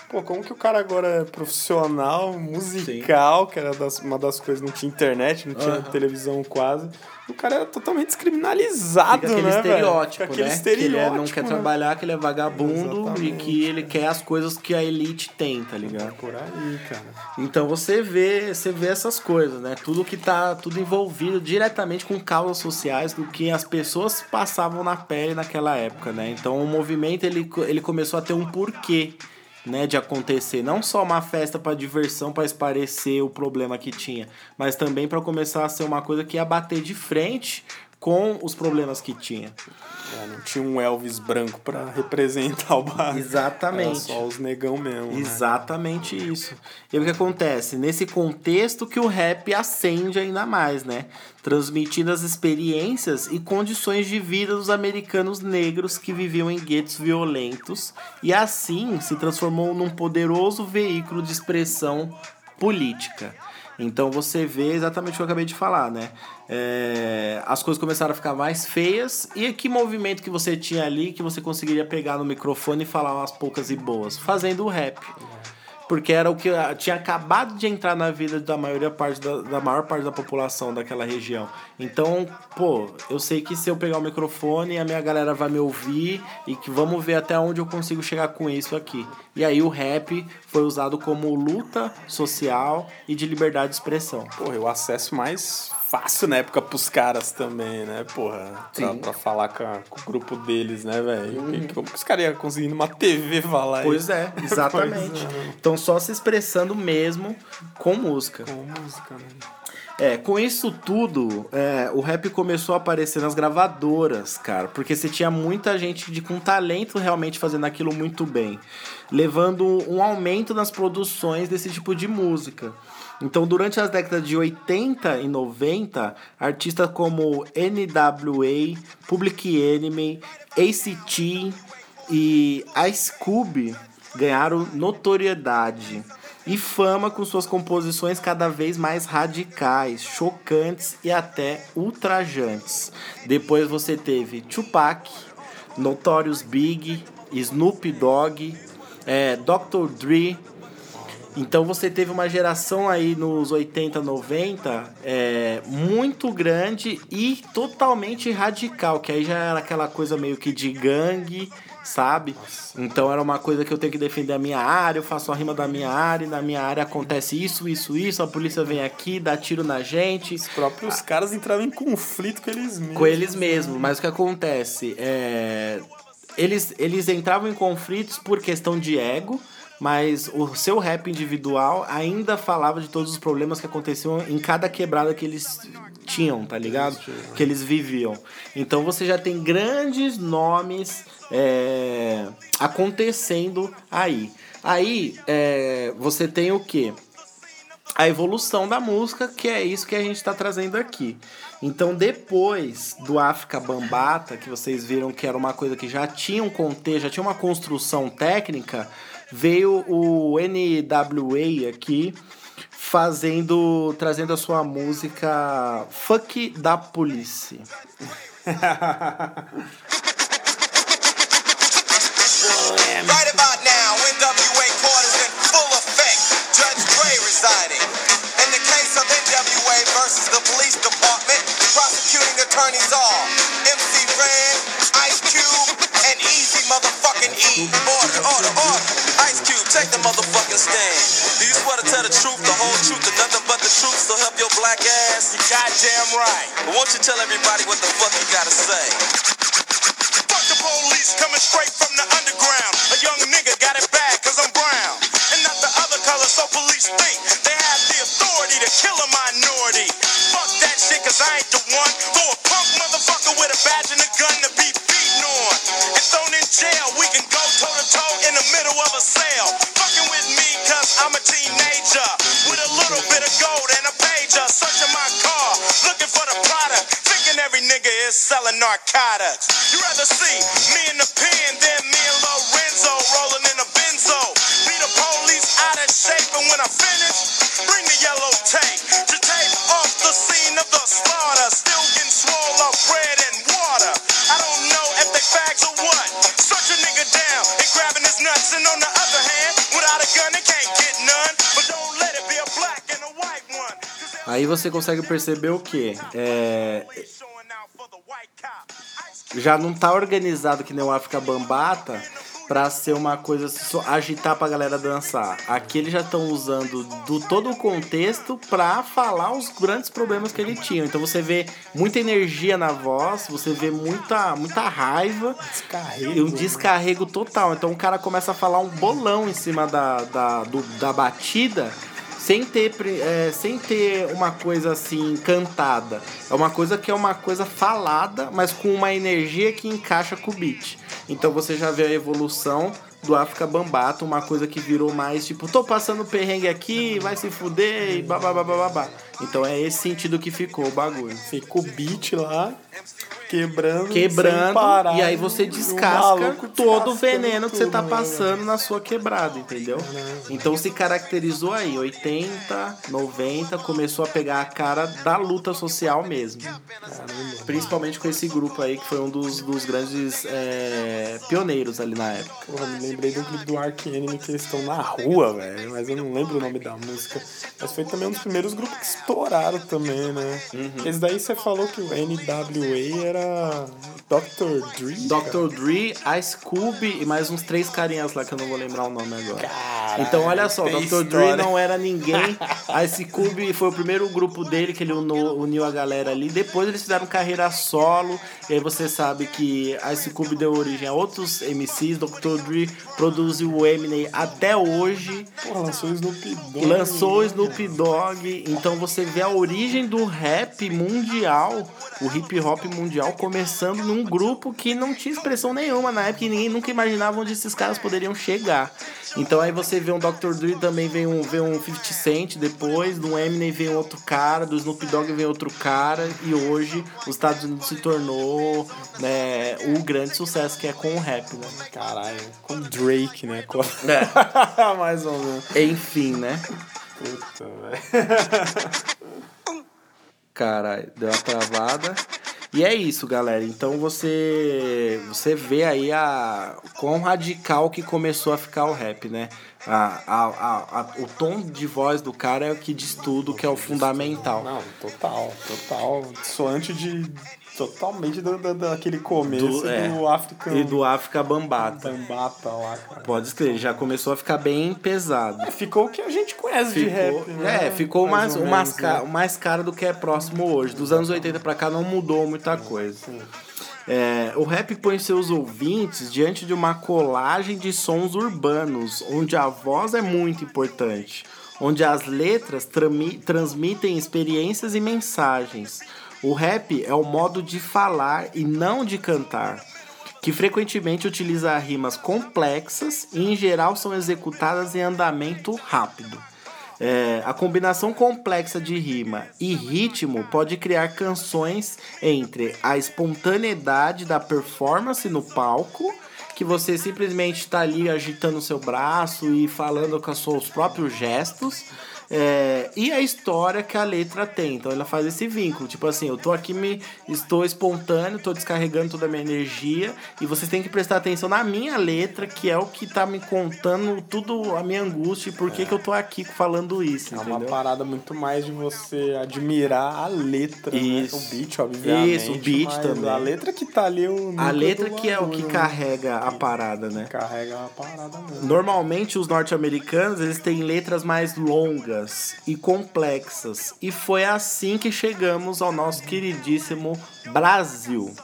Pô, como que o cara agora é profissional, musical, que era das- uma das coisas, não tinha internet, não tinha televisão quase. O cara era totalmente descriminalizado, Fica aquele né, estereótipo, Fica aquele né? estereótipo. que ele é- não quer né? trabalhar, que ele é vagabundo e Exatamente. que ele quer as coisas que a elite tem, tá ligado? Por aí, cara. Então você vê, você vê essas coisas, né? Tudo que tá tudo envolvido diretamente com causas sociais do que as pessoas passavam na pele naquela época, né? Então o movimento ele, ele começou a ter um porquê, né, de acontecer, não só uma festa para diversão, para esparecer o problema que tinha, mas também para começar a ser uma coisa que ia bater de frente com os problemas que tinha. É, não tinha um Elvis branco pra representar o bairro. Exatamente. Era só os negão mesmo. né? Exatamente isso. E o que acontece? Nesse contexto que o rap acende ainda mais, né? Transmitindo as experiências e condições de vida dos americanos negros que viviam em guetos violentos e assim se transformou num poderoso veículo de expressão política. Então você vê exatamente o que eu acabei de falar, né? É, as coisas começaram a ficar mais feias e que movimento que você tinha ali que você conseguiria pegar no microfone e falar umas poucas e boas? Fazendo o rap. Porque era o que ah, tinha acabado de entrar na vida da maioria parte da, da maior parte da população daquela região. Então, pô, eu sei que se eu pegar o microfone, a minha galera vai me ouvir e que vamos ver até onde eu consigo chegar com isso aqui. E aí o rap foi usado como luta social e de liberdade de expressão. Porra, o acesso mais fácil na época pros caras também, né? Porra, pra, pra falar com, a- com o grupo deles, né, velho? Como que os caras iam conseguir numa TV falar Pois isso? é, exatamente. Pois é. Então só se expressando mesmo com música. Com música, né? É, com isso tudo, é, o rap começou a aparecer nas gravadoras, cara, porque você tinha muita gente de, com talento realmente fazendo aquilo muito bem, levando um aumento nas produções desse tipo de música. Então, durante as décadas de 80 e 90, artistas como NWA, Public Enemy, ACT e Ice Cube ganharam notoriedade e fama com suas composições cada vez mais radicais, chocantes e até ultrajantes. Depois você teve Tupac, Notorious Big, Snoop Dogg, é, Dr. Dre. Então você teve uma geração aí nos 80, 90 é, muito grande e totalmente radical, que aí já era aquela coisa meio que de gangue, sabe? Então era uma coisa que eu tenho que defender a minha área, eu faço a rima da minha área, e na minha área acontece isso, isso, isso, a polícia vem aqui, dá tiro na gente. Os próprios caras entravam em conflito com eles mesmos. Com eles mesmos, mas o que acontece? É, eles, eles entravam em conflitos por questão de ego, mas o seu rap individual ainda falava de todos os problemas que aconteciam em cada quebrada que eles tinham, tá ligado? Que eles viviam. Então você já tem grandes nomes é, acontecendo aí. Aí é, você tem o quê? a evolução da música, que é isso que a gente está trazendo aqui. Então, depois do África Bambata, que vocês viram que era uma coisa que já tinha um contexto, já tinha uma construção técnica, veio o NWA aqui fazendo, trazendo a sua música Fuck da Police. understand. Do you swear to tell the truth, the whole truth, and nothing but the truth? So help your black ass. You goddamn right. But won't you tell everybody what the fuck you gotta say? Fuck the police coming straight from the underground. A young nigga got it bad cause I'm brown. And not the other color, so police think they have the authority to kill a minority. Fuck that shit cause I ain't the one. For a punk motherfucker with a badge and a gun to be beaten on. And thrown in jail, we can go toe to toe in the middle of a cell. Me cause I'm a teenager. With a little bit of gold and a pager. Searching my car, looking for the product. Thinking every nigga is selling narcotics. You rather see me in the pen than me and Lorenzo rolling in a benzo. Be the police out of shape, and when I finish, bring the yellow tape to tape off the scene of the slaughter. Still getting swole off bread and water. I don't know if they fags or what. Search a nigga down and grabbing his nuts, and on the other Aí você consegue perceber o que? É, já não tá organizado que nem o África Bambata pra ser uma coisa só agitar pra galera dançar. Aqui eles já estão usando do todo o contexto pra falar os grandes problemas que ele tinha. Então você vê muita energia na voz, você vê muita muita raiva Descarrego. e um descarrego total. Então o cara começa a falar um bolão em cima da, da, do- da batida sem ter, é, sem ter uma coisa assim cantada. É uma coisa que é uma coisa falada, mas com uma energia que encaixa com o beat. Então você já vê a evolução do África Bambata, uma coisa que virou mais tipo, tô passando perrengue aqui, vai se fuder e babá. Então é esse sentido que ficou o bagulho. Fica o beat lá, quebrando. Quebrando, parar, e aí você descasca todo o veneno que você tá né, passando na sua quebrada, entendeu? Então se caracterizou aí, 80, 90, começou a pegar a cara da luta social mesmo. Principalmente com esse grupo aí, que foi um dos, dos grandes é, pioneiros ali na época. Porra, me lembrei do clipe do Ark Enemy que eles estão na rua, velho. Mas eu não lembro o nome da música. Mas foi também um dos primeiros grupos que estouraram também, né? Uhum. Esse daí você falou que o NWA era Dr. Dre. Dr. Dre, Ice Cube e mais uns três carinhas lá que eu não vou lembrar o nome agora. Caralho, então olha só, Dr. Dre história. não era ninguém. Ice Cube foi o primeiro grupo dele que ele uniu, uniu a galera ali. Depois eles fizeram carreira solo. E aí você sabe que Ice Cube deu origem a outros MCs. Dr. Dre produziu o Eminem até hoje. Lançou o Snoop Dogg. Lançou o Snoop Dogg, então você vê a origem do rap mundial, o hip hop mundial, começando num grupo que não tinha expressão nenhuma na época e ninguém nunca imaginava onde esses caras poderiam chegar. Então aí você vê um Dr. Dre também vem um, vem um 50 Cent depois, do Eminem vem outro cara, do Snoop Dogg vem outro cara, e hoje os Estados Unidos se tornou né, o grande sucesso que é com o rap, né? Caralho, com Drake, né? Com... É. Mais ou menos. Enfim, né? Puta, velho. Caralho, deu uma travada. E é isso, galera. Então você você vê aí a quão radical que começou a ficar o rap, né? A, a, a, a- o tom de voz do cara é o que diz tudo, que é o fundamental. Não, total, total. Soante de. Totalmente do, do- daquele começo Do- do, é. African E do África Bambata. Bambata lá, cara. Pode escrever, já começou a ficar bem pesado. Ficou o que a gente conhece de Ficou, rap, né? é, ficou mais, ou o mais, menos, ca- né? mais caro do que é próximo hoje. Dos anos 80 pra cá não mudou muita coisa. É, o rap põe seus ouvintes diante de uma colagem de sons urbanos, onde a voz é muito importante, onde as letras transmitem experiências e mensagens. O rap é o modo de falar e não de cantar que frequentemente utiliza rimas complexas e em geral são executadas em andamento rápido. É, a combinação complexa de rima e ritmo pode criar canções entre a espontaneidade da performance no palco, que você simplesmente está ali agitando o seu braço e falando com os seus próprios gestos, é, e a história que a letra tem. Então ela faz esse vínculo. Tipo assim, eu tô aqui, me estou espontâneo, tô descarregando toda a minha energia. E vocês têm que prestar atenção na minha letra, que é o que tá me contando tudo a minha angústia e por que, que eu tô aqui falando isso. É uma entendeu? parada muito mais de você admirar a letra, Isso. né? O beat, obviamente. Isso, o beat também. A letra que tá ali, o A letra que é o que né? carrega a parada, né? Carrega a parada mesmo. Normalmente os norte-americanos eles têm letras mais longas, longas e complexas. E foi assim que chegamos ao nosso queridíssimo Brasil.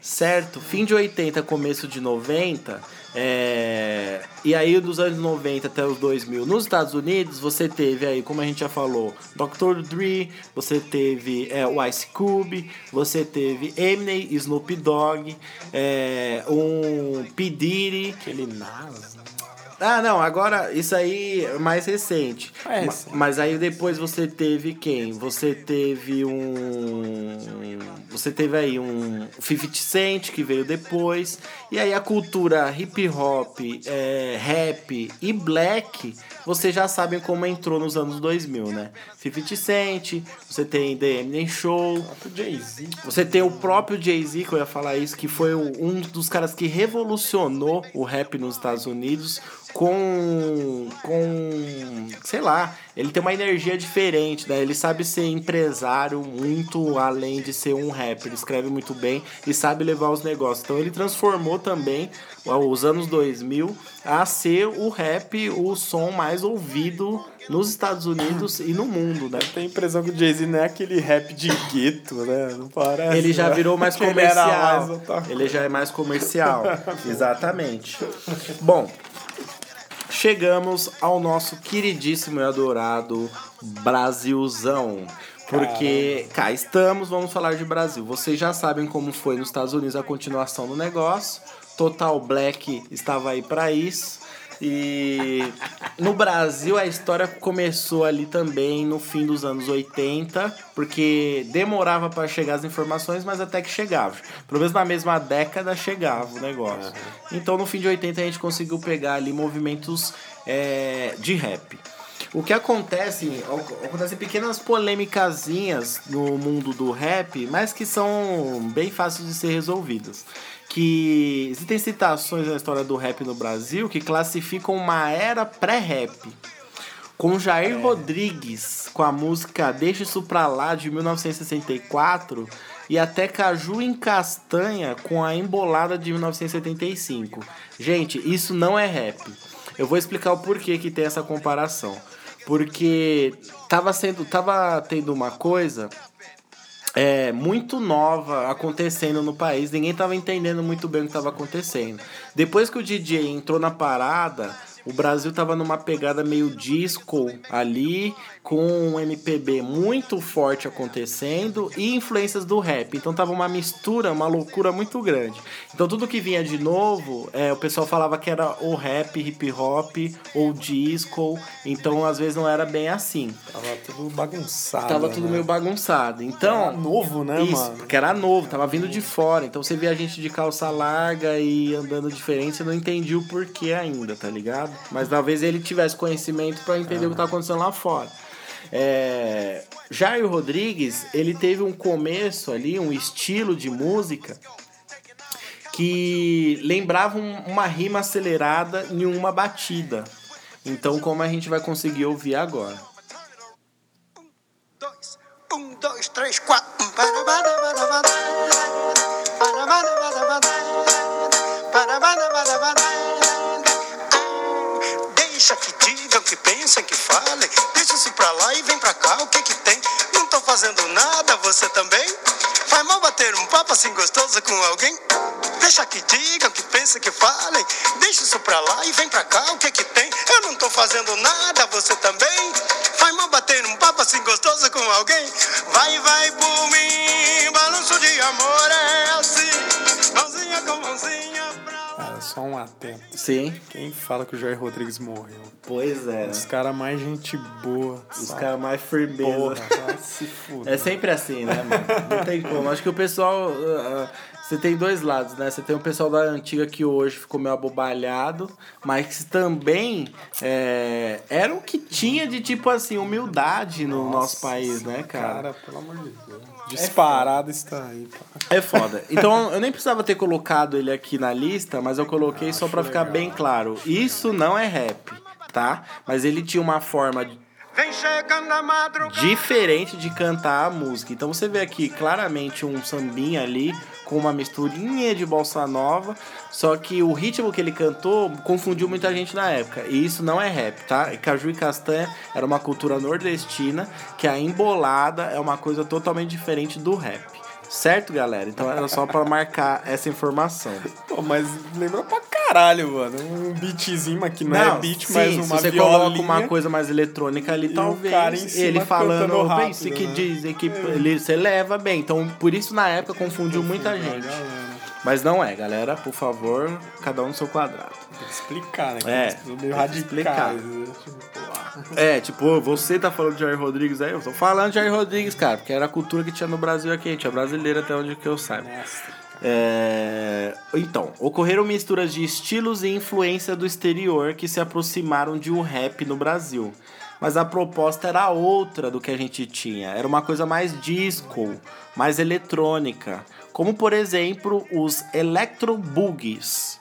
Certo? Fim de 80, começo de 90. é, E aí, dos anos 90 até os 2000, nos Estados Unidos, você teve aí, como a gente já falou, Dr. Dre, você teve é, o Ice Cube, você teve Eminem, Snoop Dogg, é, um P. Diddy, Aquele Nas. Ah, não, agora isso aí é mais recente. É, Ma- sim. Mas aí depois você teve quem? Você teve um. Você teve aí um 50 Cent que veio depois. E aí a cultura hip hop, é, rap e black, vocês já sabem como entrou nos anos 2000, né? 50 Cent, você tem The Eminem Show, você tem o próprio Jay-Z, que eu ia falar isso, que foi um dos caras que revolucionou o rap nos Estados Unidos com. com. sei lá, ele tem uma energia diferente, né? Ele sabe ser empresário muito além de ser um rapper. Ele escreve muito bem e sabe levar os negócios. Então ele transformou também os anos 2000 a ser o rap o som mais ouvido nos Estados Unidos e no mundo, né? Tem a impressão que o Jay-Z não é aquele rap de gueto, né? Não parece. Ele já né? virou mais ele comercial. mais outra Ele já é mais comercial. Exatamente. Bom, chegamos ao nosso queridíssimo e adorado Brasilzão. Porque cá estamos, vamos falar de Brasil. Vocês já sabem como foi nos Estados Unidos a continuação do negócio. Total Black estava aí para isso. E no Brasil a história começou ali também no fim dos anos 80, porque demorava para chegar as informações, mas até que chegava. Pelo menos na mesma década chegava o negócio. Então no fim de 80 a gente conseguiu pegar ali movimentos é, de rap. O que acontece, acontecem pequenas polêmicazinhas no mundo do rap, mas que são bem fáceis de ser resolvidas. Que existem citações na história do rap no Brasil que classificam uma era pré-rap. Com Jair Rodrigues, com a música Deixa Isso Pra Lá, de 1964, e até Caju em Castanha, com a Embolada, de 1975. Gente, isso não é rap. Eu vou explicar o porquê que tem essa comparação. Porque tava, sendo, tava tendo uma coisa é, muito nova acontecendo no país. Ninguém tava entendendo muito bem o que estava acontecendo. Depois que o DJ entrou na parada, o Brasil tava numa pegada meio disco ali, com um MPB muito forte acontecendo e influências do rap. Então tava uma mistura, uma loucura muito grande. Então tudo que vinha de novo, é, o pessoal falava que era ou rap, hip hop, ou disco. Então às vezes não era bem assim. Tava tudo bagunçado. Tava tudo né? meio bagunçado. Então. Era novo, né, Isso, mano? porque era novo, tava vindo de fora. Então você via a gente de calça larga e andando diferente, você não entendia o porquê ainda, tá ligado? Mas talvez ele tivesse conhecimento pra entender o que tá acontecendo lá fora. É... Jair Rodrigues, ele teve um começo ali, um estilo de música que lembrava um- uma rima acelerada em uma batida. Então, como a gente vai conseguir ouvir agora? um, dois, três, quatro. Deixa que digam, que pensem, que falem. Deixa isso pra lá e vem pra cá, o que que tem? Não tô fazendo nada, você também? Vai mal bater um papo assim gostoso com alguém? Deixa que digam, que pensem, que falem. Deixa isso pra lá e vem pra cá, o que que tem? Eu não tô fazendo nada, você também? Vai mal bater um papo assim gostoso com alguém? Vai, vai por mim, balanço de amor é assim. Mãozinha com mãozinha. Cara, só um atento. Sim. Quem fala que o Jair Rodrigues morreu? Pois é. Os caras mais gente boa. Os caras mais firmeza. Porra, se fuder. É sempre assim, né, mano? Não tem como. Acho que o pessoal. ah, ah, você tem dois lados, né? Você tem o pessoal da antiga que hoje ficou meio abobalhado, mas que também é, era o que tinha de, tipo assim, humildade no nosso país, né, cara? Cara, pelo amor de Deus. Disparado está aí, pá. É foda. Então eu nem precisava ter colocado ele aqui na lista, mas eu coloquei só pra ficar bem claro. Isso não é rap, tá? Mas ele tinha uma forma Vem chegando a madrugada. diferente de cantar a música. Então você vê aqui claramente um sambinha ali com uma misturinha de bossa nova, só que o ritmo que ele cantou confundiu muita gente na época. E isso não é rap, tá? Caju e castanha era uma cultura nordestina que a embolada é uma coisa totalmente diferente do rap. Certo, galera? Então era só pra marcar essa informação. Pô, mas lembra pra caralho, mano. Um beatzinho, mas que não, é beat, sim, mas se uma você violinha. coloca uma coisa mais eletrônica ali, talvez ele falando, cantando bem, rápido, isso que né? dizem que ele, você leva bem. Então, por isso na época confundiu muita gente. Mas não é, galera, por favor, cada um no seu quadrado. Tem que explicar, né? É, As pessoas meio que radicais. explicar. né? É, tipo, você tá falando de Jair Rodrigues aí, eu tô falando de Jair Rodrigues, cara, porque era a cultura que tinha no Brasil aqui, tinha brasileira até onde que eu saiba. É, Então, ocorreram misturas de estilos e influência do exterior que se aproximaram de um rap no Brasil. Mas a proposta era outra do que a gente tinha. Era uma coisa mais disco, mais eletrônica. Como, por exemplo, os Electro Boogies,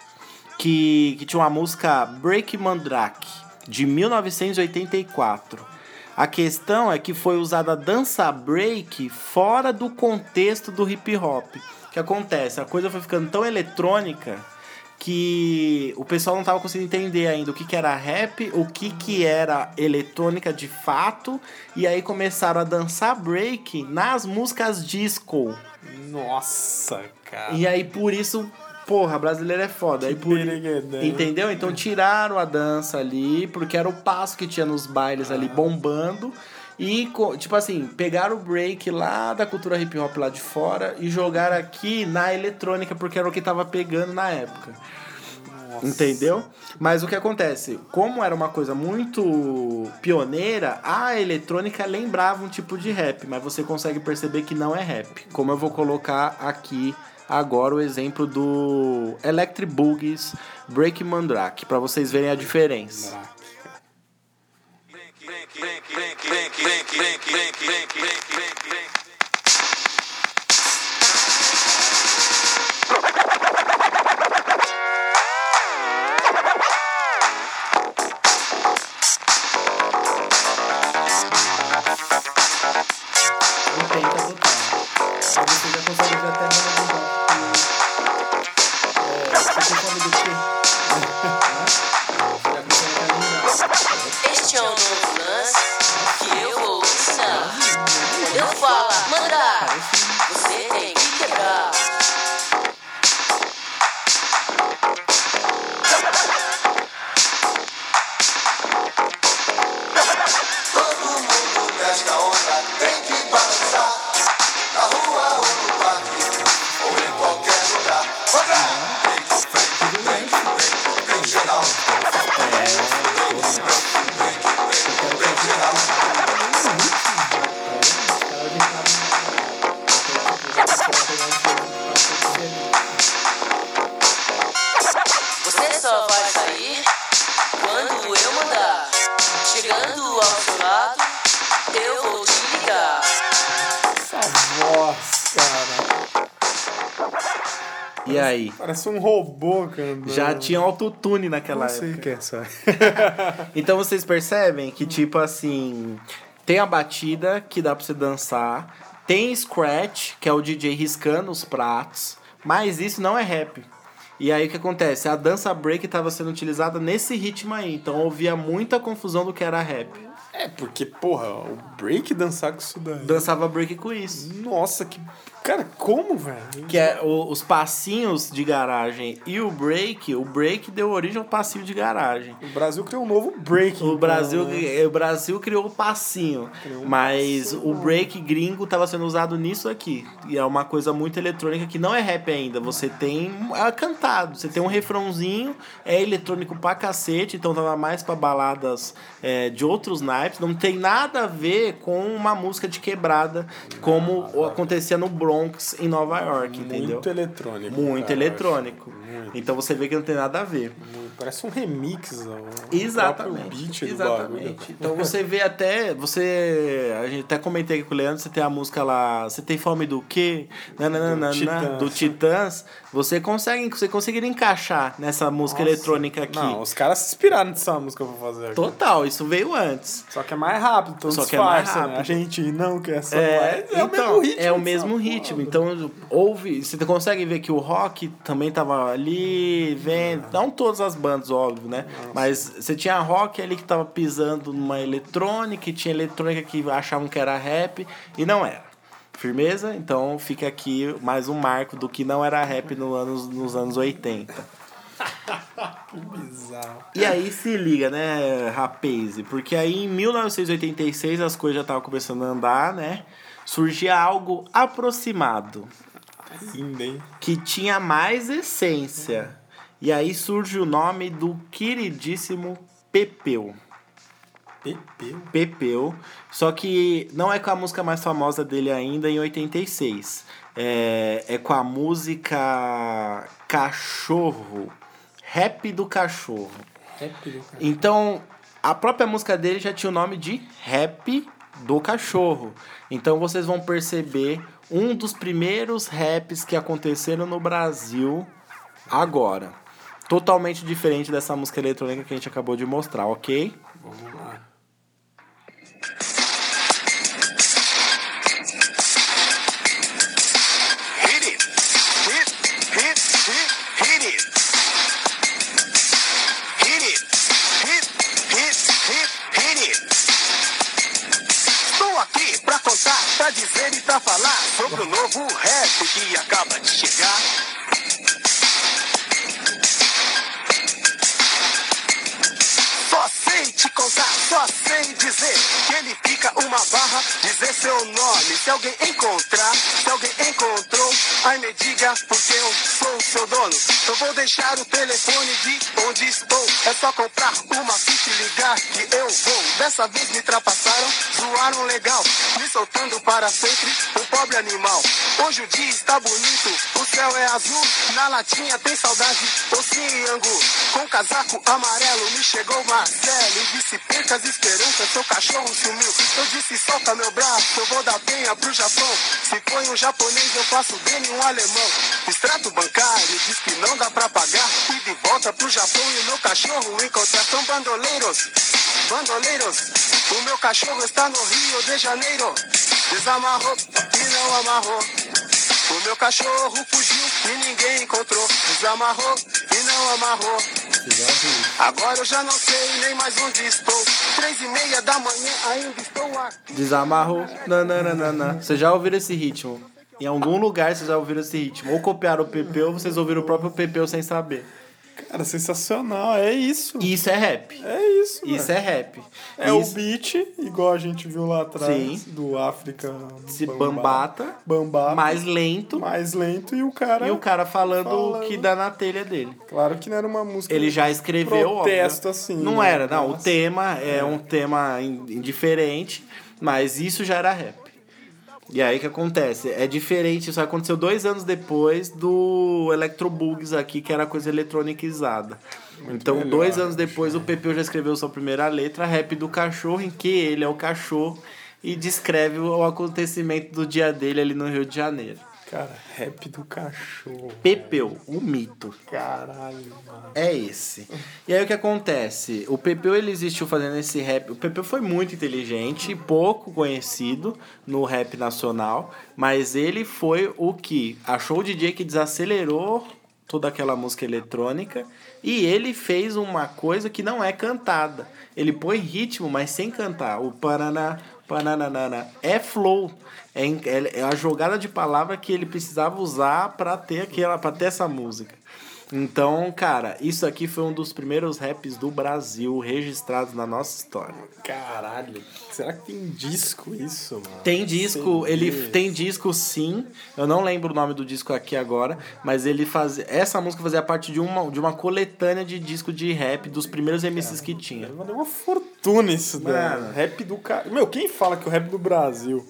que, que tinha uma música Break Mandrake, de 1984. A questão é que foi usada a dança break fora do contexto do hip hop. O que acontece? A coisa foi ficando tão eletrônica que o pessoal não estava conseguindo entender ainda o que, que era rap, o que, que era eletrônica de fato, e aí começaram a dançar break nas músicas disco. Nossa, cara. E aí por isso, porra, brasileiro é foda. Aí por... Entendeu? Então tiraram a dança ali, porque era o passo que tinha nos bailes ali bombando. E, tipo assim, pegaram o break lá da cultura hip hop lá de fora e jogaram aqui na eletrônica, porque era o que tava pegando na época. Entendeu? Mas o que acontece? Como era uma coisa muito pioneira, a eletrônica lembrava um tipo de rap, mas você consegue perceber que não é rap. Como eu vou colocar aqui agora o exemplo do Electric Boogies Break Mandrake, pra vocês verem a diferença. Robô cantando. Já tinha autotune naquela Não sei época. que é essa. Então vocês percebem que, tipo assim, tem a batida que dá pra você dançar, tem scratch, que é o DJ riscando os pratos, mas isso não é rap. E aí o que acontece? A dança break estava sendo utilizada nesse ritmo aí, então ouvia muita confusão do que era rap. É, porque, porra, o break dançar com isso daí. Dançava break com isso. Nossa, que. Cara, como, velho? Que é o- os passinhos de garagem e o break, o break deu origem ao passinho de garagem. O Brasil criou um novo break. O então, Brasil, né? o Brasil criou o passinho, Criou um mas passinho. o break gringo estava sendo usado nisso aqui. E é uma coisa muito eletrônica que não é rap ainda. Você tem é cantado, você tem um refrãozinho, é eletrônico pra cacete, então tava mais pra baladas é, de outros naipes. Não tem nada a ver com uma música de quebrada, como acontecia no Bronx, em Nova York, entendeu? Muito eletrônico. Muito cara, eletrônico. Muito. Então você vê que não tem nada a ver. Parece um remix, um Exatamente. do. Exatamente. Então você vê até. Você. A gente até comentei aqui com o Leandro, você tem a música lá. Você tem fome do quê? Nananana, Titãs. do Titãs. Você consegue. Você conseguiria encaixar nessa música Nossa. eletrônica aqui. Não, os caras se inspiraram nessa música pra fazer aqui. Total, isso veio antes. Só que é mais rápido, então Só que é mais né? rápido. A gente não quer só É, é, o então, mesmo ritmo. é o dessa mesmo ritmo. Então, houve. Você consegue ver que o rock também tava ali, vendo. Não todas as bandas, óbvio, né? Mas você tinha rock ali que tava pisando numa eletrônica, e tinha eletrônica que achavam que era rap, e não era. Firmeza? Então fica aqui mais um marco do que não era rap no anos, nos anos 80. Bizarro. E aí se liga, né, rapaz? Porque aí em 1986 as coisas já estavam começando a andar, né? Surgia algo aproximado, Ainda, hein? que tinha mais essência. E aí surge o nome do queridíssimo Pepeu. Pepeu. Pepeu. Só que não é com a música mais famosa dele ainda, em 86. É, é com a música Cachorro. Rap do Cachorro. Rap do cara. Então, a própria música dele já tinha o nome de Rap do Cachorro. Então vocês vão perceber um dos primeiros raps que aconteceram no Brasil agora. Totalmente diferente dessa música eletrônica que a gente acabou de mostrar, ok? Vamos lá. Deixar o telefone de onde estou. É só comprar uma ficha e ligar que eu vou. Dessa vez me ultrapassaram, zoaram legal, me soltando para sempre, um pobre animal. Hoje o dia está bonito, céu é azul, na latinha tem saudade, docinho angu. Com casaco amarelo me chegou Marcelo disse perca as esperanças, seu cachorro sumiu. Eu disse solta meu braço, eu vou dar penha pro Japão. Se foi um japonês eu faço dele um alemão. Extrato bancário diz que não dá pra pagar e de volta pro Japão e meu cachorro encontrar são bandoleiros. Bandoleiros, o meu cachorro está no Rio de Janeiro. Desamarrou e não amarrou. O meu cachorro fugiu e ninguém encontrou. Desamarrou e não amarrou. Agora eu já não sei nem mais onde estou. Três e meia da manhã ainda estou aqui. Desamarrou. Nananana. Vocês já ouviram esse ritmo? Em algum lugar vocês já ouviram esse ritmo. Ou copiaram o Pepeu ou vocês ouviram o próprio Pepeu sem saber. Cara, sensacional. É isso. Isso é rap. É isso. Isso velho. é rap. É o Isso- beat, igual a gente viu lá atrás, Sim. do África. Se bambata, Bambata. mais lento. mais lento e o cara. E o cara falando o que dá na telha dele. Claro que não era uma música. Ele já escreveu. Protesto, óbvio. assim, Não né? era, não. O tema é, um tema in- indiferente, mas isso já era rap. E aí o que acontece? É diferente, isso aconteceu dois anos depois do Electrobugs aqui, que era coisa eletronicizada. então, melhor, dois anos depois, o Pepeu já escreveu sua primeira letra, Rap do Cachorro, em que ele é o cachorro e descreve o acontecimento do dia dele ali no Rio de Janeiro. Cara, rap do cachorro. Pepeu, o mito. Caralho, mano. É esse. E aí o que acontece? O Pepeu ele existiu fazendo esse rap. O Pepeu foi muito inteligente, pouco conhecido no rap nacional, mas ele foi o que achou o DJ que desacelerou toda aquela música eletrônica e ele fez uma coisa que não é cantada. Ele põe ritmo, mas sem cantar. O paraná, é flow. É, em- é a jogada de palavra que ele precisava usar para ter aquela, para ter essa música. Então, cara, isso aqui foi um dos primeiros raps do Brasil registrados na nossa história. Caralho. Será que tem disco isso, mano? Tem disco, CD. ele tem disco sim. Eu não lembro o nome do disco aqui agora, mas ele fazia essa música fazia parte de uma de uma coletânea de disco de rap dos primeiros MCs que tinha. Valeu uma fortuna isso, Mano. daí. Rap do cara. Meu, quem fala que o rap do Brasil,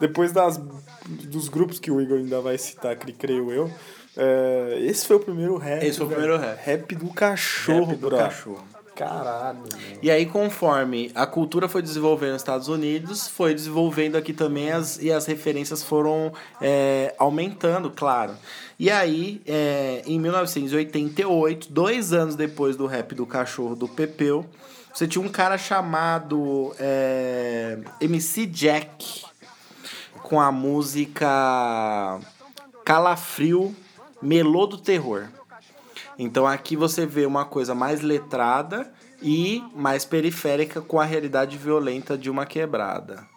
depois das, dos grupos que o Igor ainda vai citar, que creio eu, É, esse foi o primeiro rap. Esse foi o velho. primeiro rap. Rap do cachorro, Rap do bro. cachorro. Caralho, mano. E aí, conforme a cultura foi desenvolvendo nos Estados Unidos, foi desenvolvendo aqui também as, e as referências foram é, aumentando, claro. E aí, é, em 1988, dois anos depois do rap do cachorro do Pepeu, você tinha um cara chamado é, MC Jack com a música Calafrio Melô do Terror. Então aqui você vê uma coisa mais letrada e mais periférica com a realidade violenta de uma quebrada.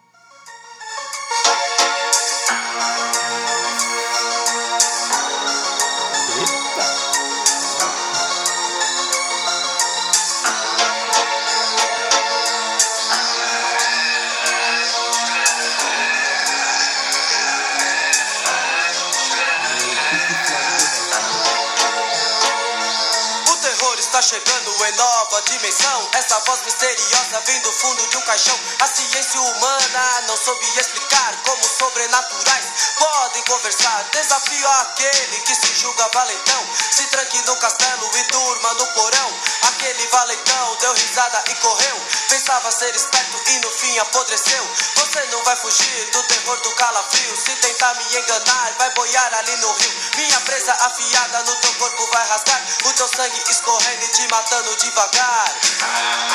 Vem do fundo de um caixão. A ciência humana não soube explicar como sobrenaturais podem conversar. Desafio aquele que se julga valentão. Se tranque no castelo e durma no porão. Aquele valentão deu risada e correu. Pensava ser esperto e no fim apodreceu. Você não vai fugir do terror do calafrio. Se tentar me enganar, vai boiar ali no rio. Minha presa afiada no teu corpo vai rasgar. O teu sangue escorrendo e te matando devagar.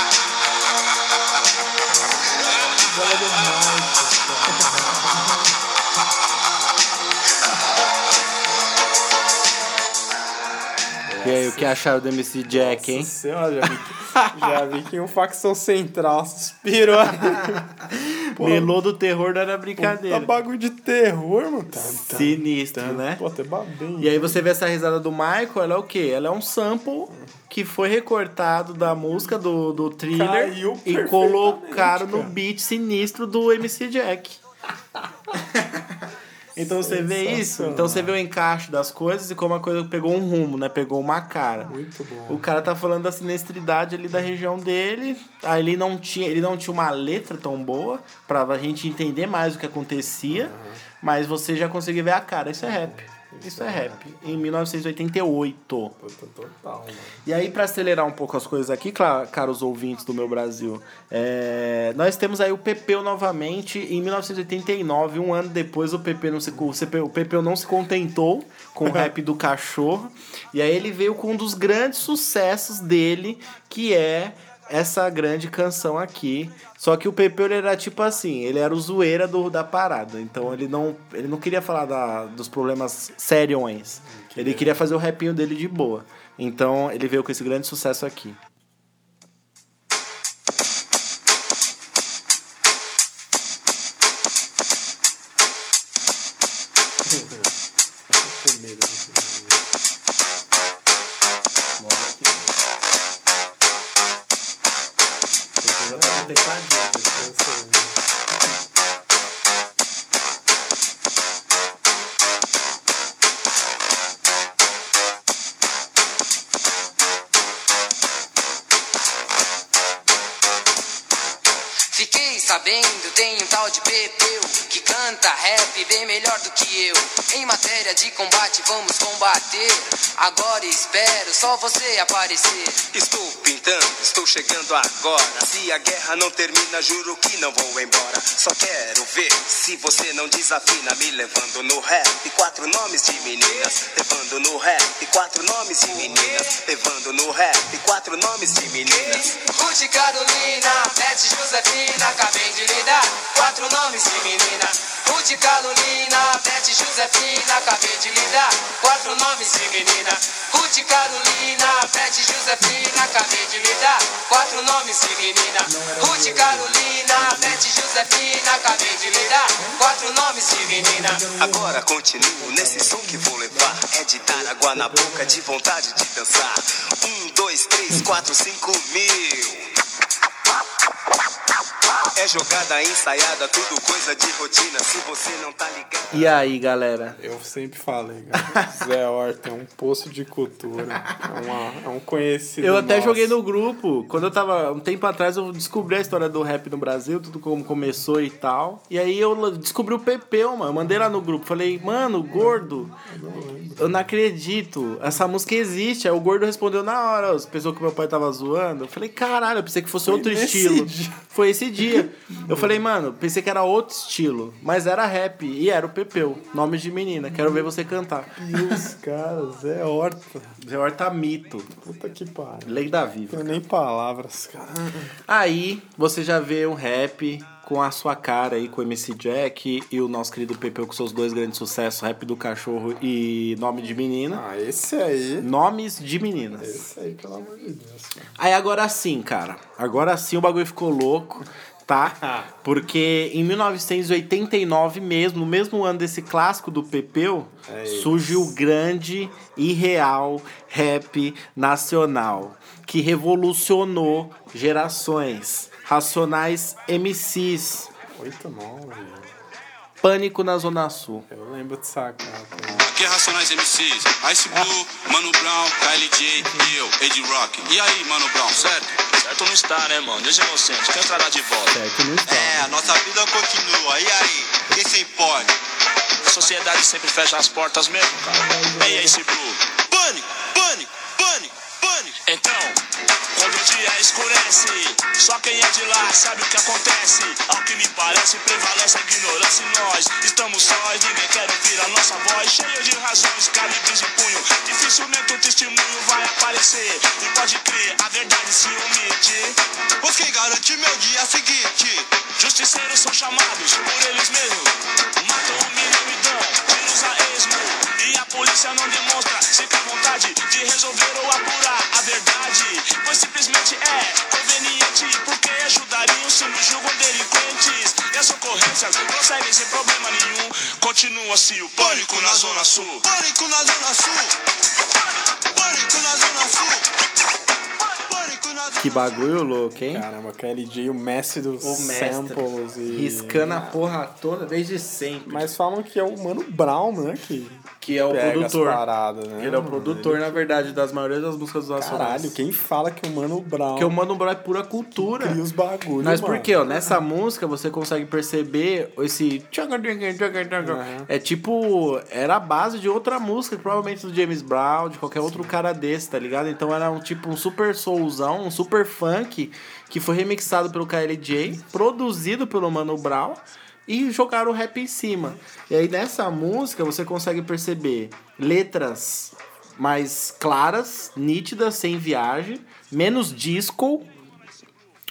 E aí, o que acharam do MC Jack, hein? Nossa senhora, já vi que, já vi que um facção central suspirou. Pô, Melô do terror não era Tá brincadeira. bagulho de terror, mano. Tá, tá, Sinistro, né? Pô, até babei. E aí você vê essa risada do Michael, ela é o quê? Ela é um sample que foi recortado da música do, do thriller Caiu e colocaram no beat sinistro do MC Jack. Então você vê isso, então você vê o encaixe das coisas e como a coisa pegou um rumo, né? Pegou uma cara. Muito bom. O cara tá falando da sinestridade ali da região dele. Aí ele não tinha, ele não tinha uma letra tão boa pra gente entender mais o que acontecia, mas você já conseguiu ver a cara. Isso é rap. Isso é rap. Em 1988. Puta, total, mano. E aí, pra acelerar um pouco as coisas aqui, caros ouvintes do meu Brasil, é, nós temos aí o Pepeu novamente em 1989, um ano depois o Pepeu não se, o CP o Pepeu não se contentou com o rap do cachorro, e aí ele veio com um dos grandes sucessos dele, que é essa grande canção aqui. Só que o Pepeu ele era tipo assim, ele era o zoeira do, da parada. Então ele não, ele não queria falar da, dos problemas seriões. Ele queria fazer o rapinho dele de boa. Então ele veio com esse grande sucesso aqui. Sabendo, tem um tal de Pepeu canta rap bem melhor do que eu. Em matéria de combate, vamos combater. Agora espero só você aparecer. Estou pintando, estou chegando agora. Se a guerra não termina, juro que não vou embora. Só quero ver se você não desafina. Me levando no rap, quatro nomes de meninas. Levando no rap, quatro nomes de meninas. Levando no rap, quatro nomes de meninas. Ruth Carolina, Beth Josefina, acabei de lhe dar quatro nomes de menina. Ruth Carolina, Beth Josefina, acabei de lhe dar quatro nomes de menina. Ruth Carolina, Beth Josefina, acabei de lhe dar quatro nomes de menina. Ruth Carolina, Beth Josefina, acabei de lhe dar quatro nomes de menina. Agora continuo nesse som que vou levar. É de dar água na boca, de vontade de dançar. Um, dois, três, quatro, cinco mil. É jogada ensaiada, tudo coisa de rotina. Se você não tá ligado. E aí, galera? Eu sempre falei, cara. Zé Horta é um poço de cultura. É, uma, é um conhecido. Eu até nosso. joguei no grupo. Quando eu tava. Um tempo atrás eu descobri a história do rap no Brasil, tudo como começou e tal. E aí eu descobri o Pepeu, mano. Mandei lá no grupo. Falei, mano, gordo, eu não acredito. Essa música existe. Aí o gordo respondeu na hora. As pessoas que meu pai tava zoando. Eu falei, caralho, eu pensei que fosse outro nesse estilo. dia. Foi esse dia. Eu falei, mano, pensei que era outro estilo. Mas era rap. E era o Pepeu. Nome de menina. Quero ver você cantar. E os caras, Zé Horta. Zé Horta Mito. Puta que pariu. Lei da Não Viva. tenho nem palavras, cara. Aí você já vê um rap com a sua cara aí, com o MC Jack e o nosso querido Pepeu com seus dois grandes sucessos, Rap do Cachorro e Nome de Menina. Ah, esse aí. Nomes de meninas. Esse aí, pelo amor de Deus. cara. Aí agora sim, cara. Agora sim o bagulho ficou louco, tá? Porque em 1989 mesmo, no mesmo ano desse clássico do Pepeu, É surge o grande e real rap nacional, que revolucionou gerações. Racionais MCs, 8, 9. Pânico na Zona Sul. Eu lembro de sacar. Aqui é Racionais MCs, Ice Blue, Mano Brown, KLJ e eu, Ed Rock. E aí, Mano Brown, certo? Certo não está, né, mano? Deus inocente, quem entrará de volta? Certo, não está. É, a nossa vida continua. E aí? Quem se importa? A sociedade sempre fecha as portas mesmo, cara. Ei, esse Blue. Pânico, pânico, pânico, pânico. Então, quando o dia escurece, só quem é de lá sabe o que acontece. Ao que me parece, prevalece a ignorância e nós estamos sós. Ninguém nossa voz, cheio de razões, calibres em punho. Dificilmente o testemunho vai aparecer. E pode crer, a verdade se omite. Pois quem garante meu dia seguinte? Justiceiros são chamados por eles mesmos. Matam, humilham e dão tiros a esmo. E a polícia não demonstra sequer vontade de resolver ou apurar a verdade. Pois simplesmente é conveniente. Porque ajudariam se nos julgam delinquentes. E as ocorrências prosseguem sem problema nenhum. Continua-se o pânico na Zona Sul. Pânico na Zona Sul. Pânico na Zona Sul. Que bagulho louco, hein? Caramba, KLJ, o mestre dos O mestre. samples e... Riscando a porra toda desde sempre. Mas falam que é o Mano Brown, né? Que, que é o pega produtor. as paradas, né? Ele é o produtor, na verdade, das maiores das músicas dos Nacionais. Caralho, quem fala que o Mano Brown Porque o Mano Brown é pura cultura. cria os bagulhos, Mas mano. porque, ó, nessa música você consegue perceber esse. É tipo. Era a base de outra música, provavelmente do James Brown, de qualquer outro cara desse, tá ligado? Então era um tipo um super soulzão, um super funk, que foi remixado pelo KLJ, produzido pelo Mano Brown. E jogaram o rap em cima. E aí nessa música você consegue perceber letras mais claras, nítidas, sem viagem, menos disco,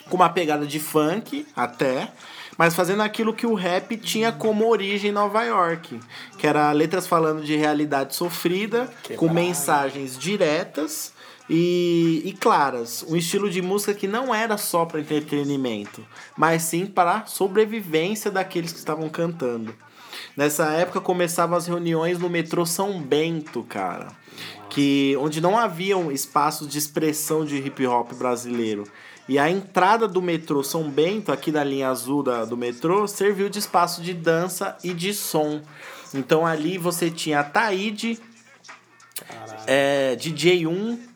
com uma pegada de funk até, mas fazendo aquilo que o rap tinha como origem em Nova York, que era letras falando de realidade sofrida, com mensagens diretas e, e claras, um estilo de música que não era só para entretenimento, mas sim para a sobrevivência daqueles que estavam cantando. Nessa época começavam as reuniões no metrô São Bento, cara. Que, onde não haviam espaços de expressão de hip hop brasileiro. E a entrada do metrô São Bento, aqui da linha azul da, do metrô, serviu de espaço de dança e de som. Então ali você tinha a Taíde, é, DJ1,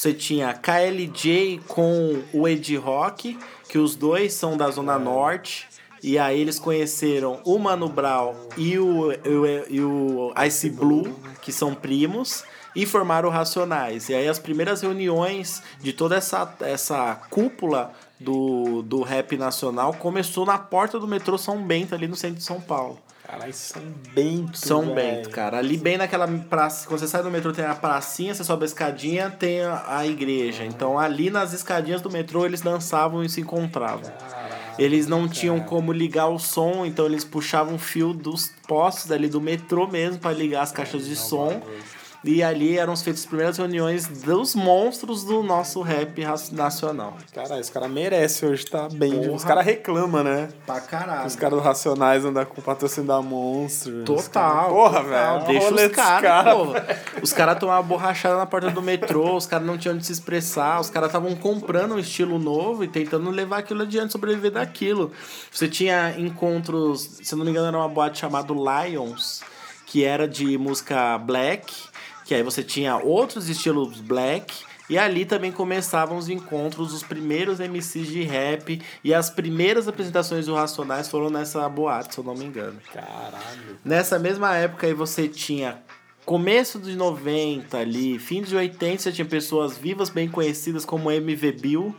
você tinha KLJ com o Ed Rock, que os dois são da Zona Norte. E aí eles conheceram o Mano Brown e o, e o, e o Ice Blue, que são primos, e formaram o Racionais. E aí as primeiras reuniões de toda essa, essa cúpula do, do rap nacional começou na porta do metrô São Bento, ali no centro de São Paulo. Caralho, São Bento, São velho. Bento, cara. Ali bem naquela praça, quando você sai do metrô tem a pracinha, você sobe a escadinha, tem a, igreja. Então ali nas escadinhas do metrô eles dançavam e se encontravam. Eles não tinham como ligar o som, então eles puxavam fio dos postes ali do metrô mesmo para ligar as caixas de som. E ali eram feitas as primeiras reuniões dos monstros do nosso rap ra- nacional. Cara, esse cara merece hoje tá bem. Porra. Os caras reclamam, né? Pra caralho. Os caras do Racionais andam com patrocínio da Monstro. Total. caras- Porra, velho. Deixa os caras, cara, porra. Os caras tomavam borrachada na porta do metrô, os caras não tinham onde se expressar, os caras estavam comprando um estilo novo e tentando levar aquilo adiante, sobreviver daquilo. Você tinha encontros, se não me engano, era uma boate chamada Lions, que era de música black, que aí você tinha outros estilos black. E ali também começavam os encontros, os primeiros MCs de rap e as primeiras apresentações do Racionais foram nessa boate, se eu não me engano. Caralho. Nessa mesma época aí você tinha começo dos 90 ali, fim dos 80, você tinha pessoas vivas bem conhecidas como MV Bill,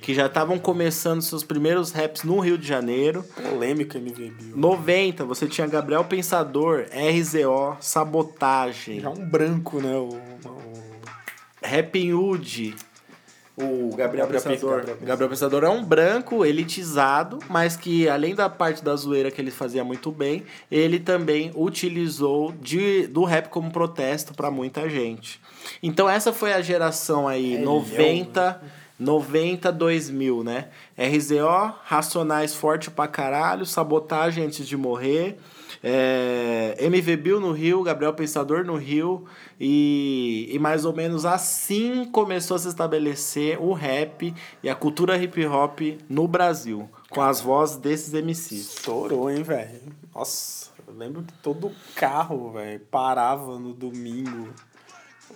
que já estavam começando seus primeiros raps no Rio de Janeiro. Polêmico MV Bill. 90, você tinha Gabriel Pensador, RZO, Sabotagem, Já um branco, né? O, o- Rapping Hood. O Gabriel, Gabriel Pensador. Pensador. Gabriel Pensador é um branco elitizado, mas que além da parte da zoeira que ele fazia muito bem, ele também utilizou de, do rap como protesto pra muita gente. Então essa foi a geração aí, É, 90, 90, 2000, né? RZO, Racionais Forte pra caralho, Sabotagem Antes de Morrer, é, MV Bill no Rio, Gabriel Pensador no Rio, e, e mais ou menos assim começou a se estabelecer o rap e a cultura hip hop no Brasil, com as vozes desses MCs. Estourou, hein, velho? Nossa, eu lembro que todo carro, velho, parava no domingo.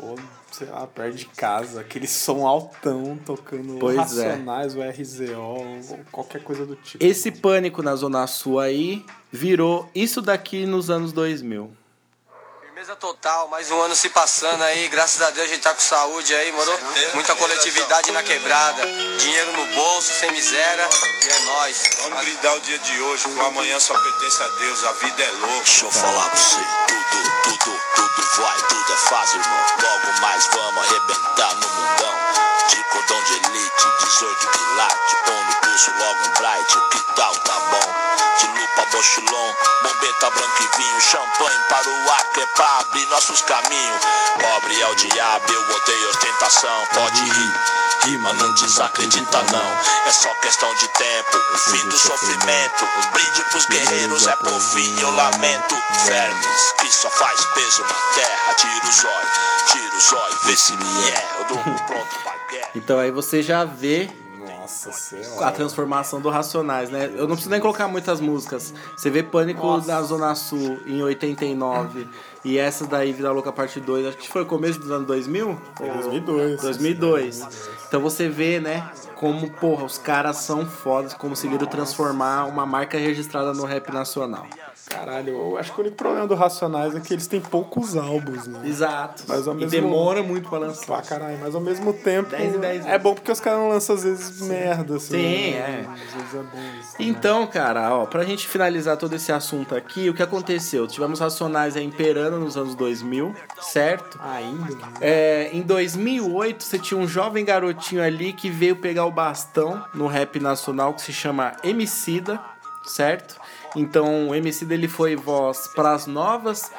Ou, sei lá, perto de casa. Aquele som altão tocando Pois é. Racionais, o RZO, ou qualquer coisa do tipo. Esse pânico na Zona Sul aí virou isso daqui nos anos 2000. Firmeza total, mais um ano se passando aí, graças a Deus a gente tá com saúde aí, moro? Muita coletividade na quebrada, dinheiro no bolso, sem miséria, e é nóis. Vamos brindar o dia de hoje, o amanhã só pertence a Deus, a vida é louca. Deixa eu falar pra você, tudo, tudo, tudo vai, tudo é fácil, irmão. Logo mais vamos arrebentar no mundão. De cordão de elite, 18 quilate, pão no pulso, logo um bright, que tal, tá bom? Mochilão, bombeta, branco e vinho, champanhe para o Acre, pra abrir nossos caminhos. Pobre é o diabo, eu odeio ostentação, pode rir. Rima não desacredita não, é só questão de tempo, o fim do sofrimento, um brinde pros guerreiros é por fim, eu lamento. Vermes, que só faz peso na terra, tira o zóio, tira o zóio, vê se me é, eu um pronto pra guerra. Então aí você já vê Nossa a senhora. transformação do Racionais, né? Eu não preciso nem colocar muitas músicas. Você vê Pânico na Zona Sul em 89 e essa daí Vida Louca Parte 2, acho que foi o começo dos anos 2000? Foi 2002. 2002. Então você vê, né, como, porra, os caras são fodas, conseguiram transformar uma marca registrada no rap nacional. Caralho, eu acho que o único problema do Racionais é que eles têm poucos álbuns, né? Exato. Mas ao e mesmo- demora muito pra lançar. Pra caralho, mas ao mesmo tempo. 10 e 10 é bom porque os caras não lançam às vezes merda, assim. Sim, né? é. Às vezes é bom isso. Então, cara, ó, pra gente finalizar todo esse assunto aqui, o que aconteceu? Tivemos Racionais aí imperando nos anos 2000, certo? Ainda? né? É, em 2008, você tinha um jovem garotinho ali que veio pegar o bastão no rap nacional que se chama Emicida, certo? Então, o Emicida ele foi voz para as novas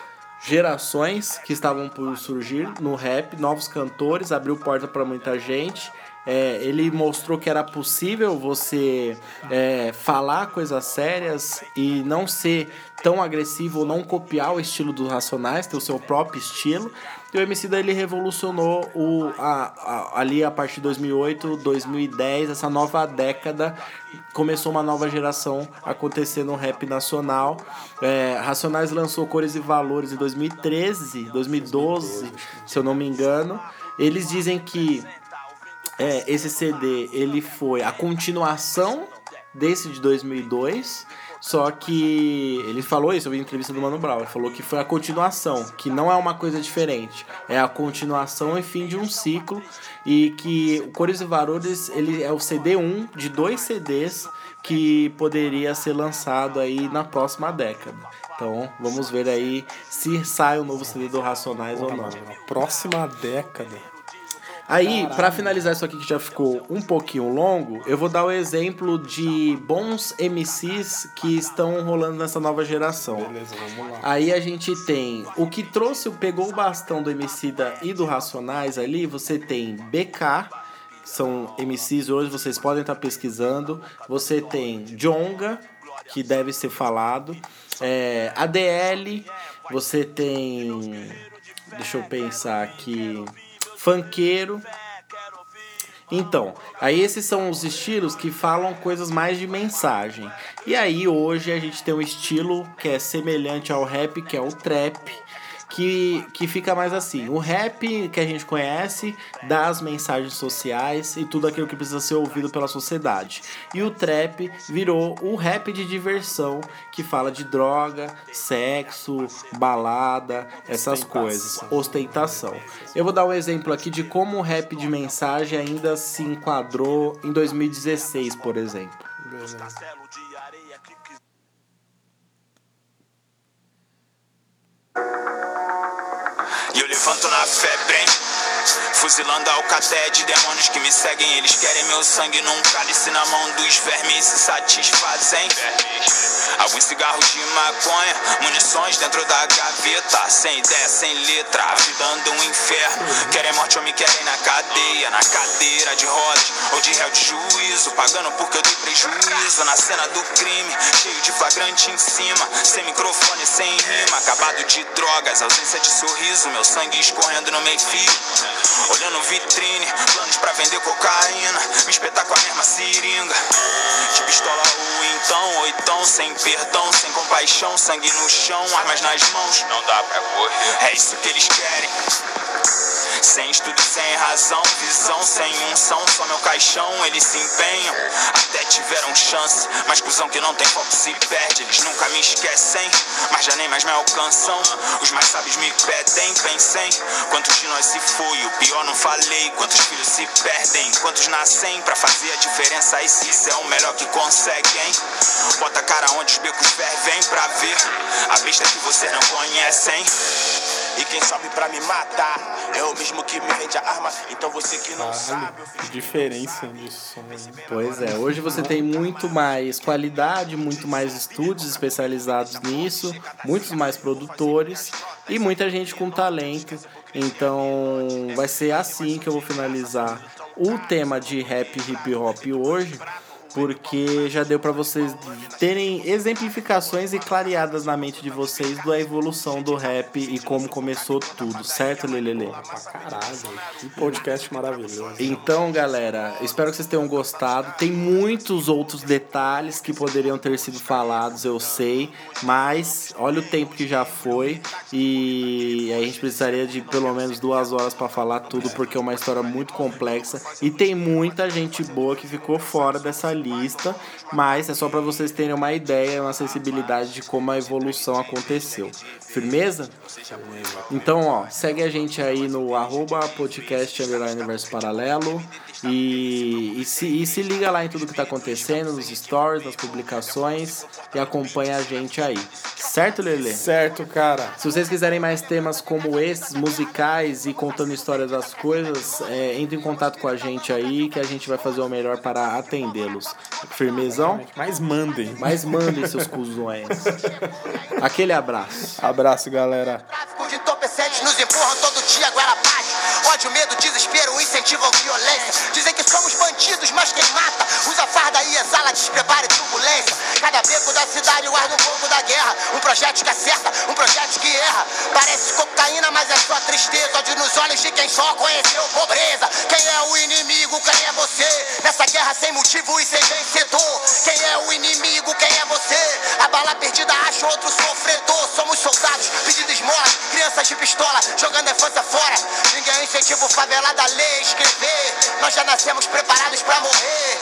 gerações que estavam por surgir no rap, novos cantores, abriu porta para muita gente. É, ele mostrou que era possível você é, falar coisas sérias e não ser tão agressivo ou não copiar o estilo dos Racionais, ter o seu próprio estilo. E o MC ele revolucionou o, a, a- ali a partir de 2008, 2010, essa nova década. Começou uma nova geração acontecer no rap nacional. É, Racionais lançou Cores e Valores em 2013, 2012, se eu não me engano. Eles dizem que é, esse CD ele foi a continuação desse de 2002, só que ele falou isso, eu vi em entrevista do Mano Brown, ele falou que foi a continuação, que não é uma coisa diferente, é a continuação e fim de um ciclo e que o Cores e Valores ele é o CD1 de dois CDs que poderia ser lançado aí na próxima década. Então, vamos ver aí se sai o novo CD do Racionais ou não. Na próxima década. Aí, pra finalizar isso aqui que já ficou um pouquinho longo, eu vou dar o exemplo de bons MCs que estão rolando nessa nova geração. Beleza, vamos lá. Aí a gente tem o que trouxe, pegou o bastão do Emicida e do Racionais ali, você tem BK, que são MCs hoje, vocês podem estar pesquisando. Você tem Jonga, que deve ser falado. É, ADL, você tem. Deixa eu pensar aqui. Funkeiro. Então, aí esses são os estilos que falam coisas mais de mensagem. E aí hoje a gente tem um estilo que é semelhante ao rap, que é o trap, que, que fica mais assim. O rap que a gente conhece dá as mensagens sociais e tudo aquilo que precisa ser ouvido pela sociedade. E o trap virou o rap de diversão que fala de droga, sexo, balada, essas coisas, ostentação. Eu vou dar um exemplo aqui de como o rap de mensagem ainda se enquadrou em 2016, por exemplo. Beleza. Levanto na febre, hein? Fuzilando a alcateia de demônios que me seguem. Eles querem meu sangue num cálice na mão dos vermes se satisfazem. Alguns cigarros de maconha, munições dentro da gaveta. Sem ideia, sem letra, vida um inferno. Querem morte ou me querem na cadeia, na cadeira de rodas ou de réu de juízo. Pagando porque eu dei prejuízo na cena do crime. Cheio de flagrante em cima, sem microfone, sem rima. Acabado de drogas, ausência de sorriso. Meu sangue escorrendo no meio fio. Olhando vitrine, planos pra vender cocaína. Me espetar com a mesma seringa. De pistola ou então, ou então, sem perdão, sem compaixão. Sangue no chão, armas nas mãos. Não dá pra correr. É isso que eles querem. Sem estudo, sem razão, visão, sem unção, só meu caixão, eles se empenham. Até tiveram chance, mas cuzão que não tem foco se perde. Eles nunca me esquecem, mas já nem mais me alcançam. Os mais sábios me pedem, pensem. Quantos de nós se foi, o pior não falei. Quantos filhos se perdem, quantos nascem pra fazer a diferença. E se isso é o melhor que conseguem, bota a cara onde os becos fervem pra ver a besta que vocês não conhecem. E quem sobe pra me matar é o mesmo que me vende a arma. Então você que não sabe, eu Caralho, que diferença de som. hein? Pois é, hoje você tem muito mais qualidade, muito mais estúdios especializados nisso, muitos mais produtores e muita gente com talento. Então vai ser assim que eu vou finalizar o tema de rap e hip hop hoje. Porque já deu pra vocês terem exemplificações e clareadas na mente de vocês da evolução do rap e como começou tudo, certo, Lelele? Caralho, que podcast maravilhoso. Então, galera, espero que vocês tenham gostado. Tem muitos outros detalhes que poderiam ter sido falados, eu sei, mas olha o tempo que já foi e a gente precisaria de pelo menos duas horas para falar tudo, porque é uma história muito complexa e tem muita gente boa que ficou fora dessa lista, mas é só para vocês terem uma ideia, uma sensibilidade de como a evolução aconteceu. Firmeza? Então, ó, segue a gente aí no arroba podcast universo paralelo e, e, se, e se liga lá em tudo que tá acontecendo, nos stories, nas publicações e acompanha a gente aí. Certo, Lele? Certo, cara. Se vocês quiserem mais temas como esses, musicais e contando histórias das coisas, é, entre em contato com a gente aí que a gente vai fazer o melhor para atendê-los. Firmezão? Mas mandem. Mas mandem seus cuzões. Aquele abraço. Abraço, galera. Tráfico de entorpecentes nos empurram todo dia abaixo. Ódio, medo, desespero, incentivam violência. Dizem que somos bandidos, mas quem mata usa farda e exala despreparo e turbulência. Cada beco da cidade guarda um pouco da guerra. Um projeto que acerta, um projeto que erra. Parece cocaína, mas é só tristeza. Ódio nos olhos de quem só conheceu pobreza. Quem é o inimigo, quem é você? Nessa guerra sem motivo e sem vencedor. Quem é o inimigo, quem é você? A bala perdida acha outro sofredor. Somos soldados pedindo esmola, crianças de pistola jogando a infância fora. Ninguém incentiva o favelado a ler, escrever. Nós já nascemos preparados pra morrer.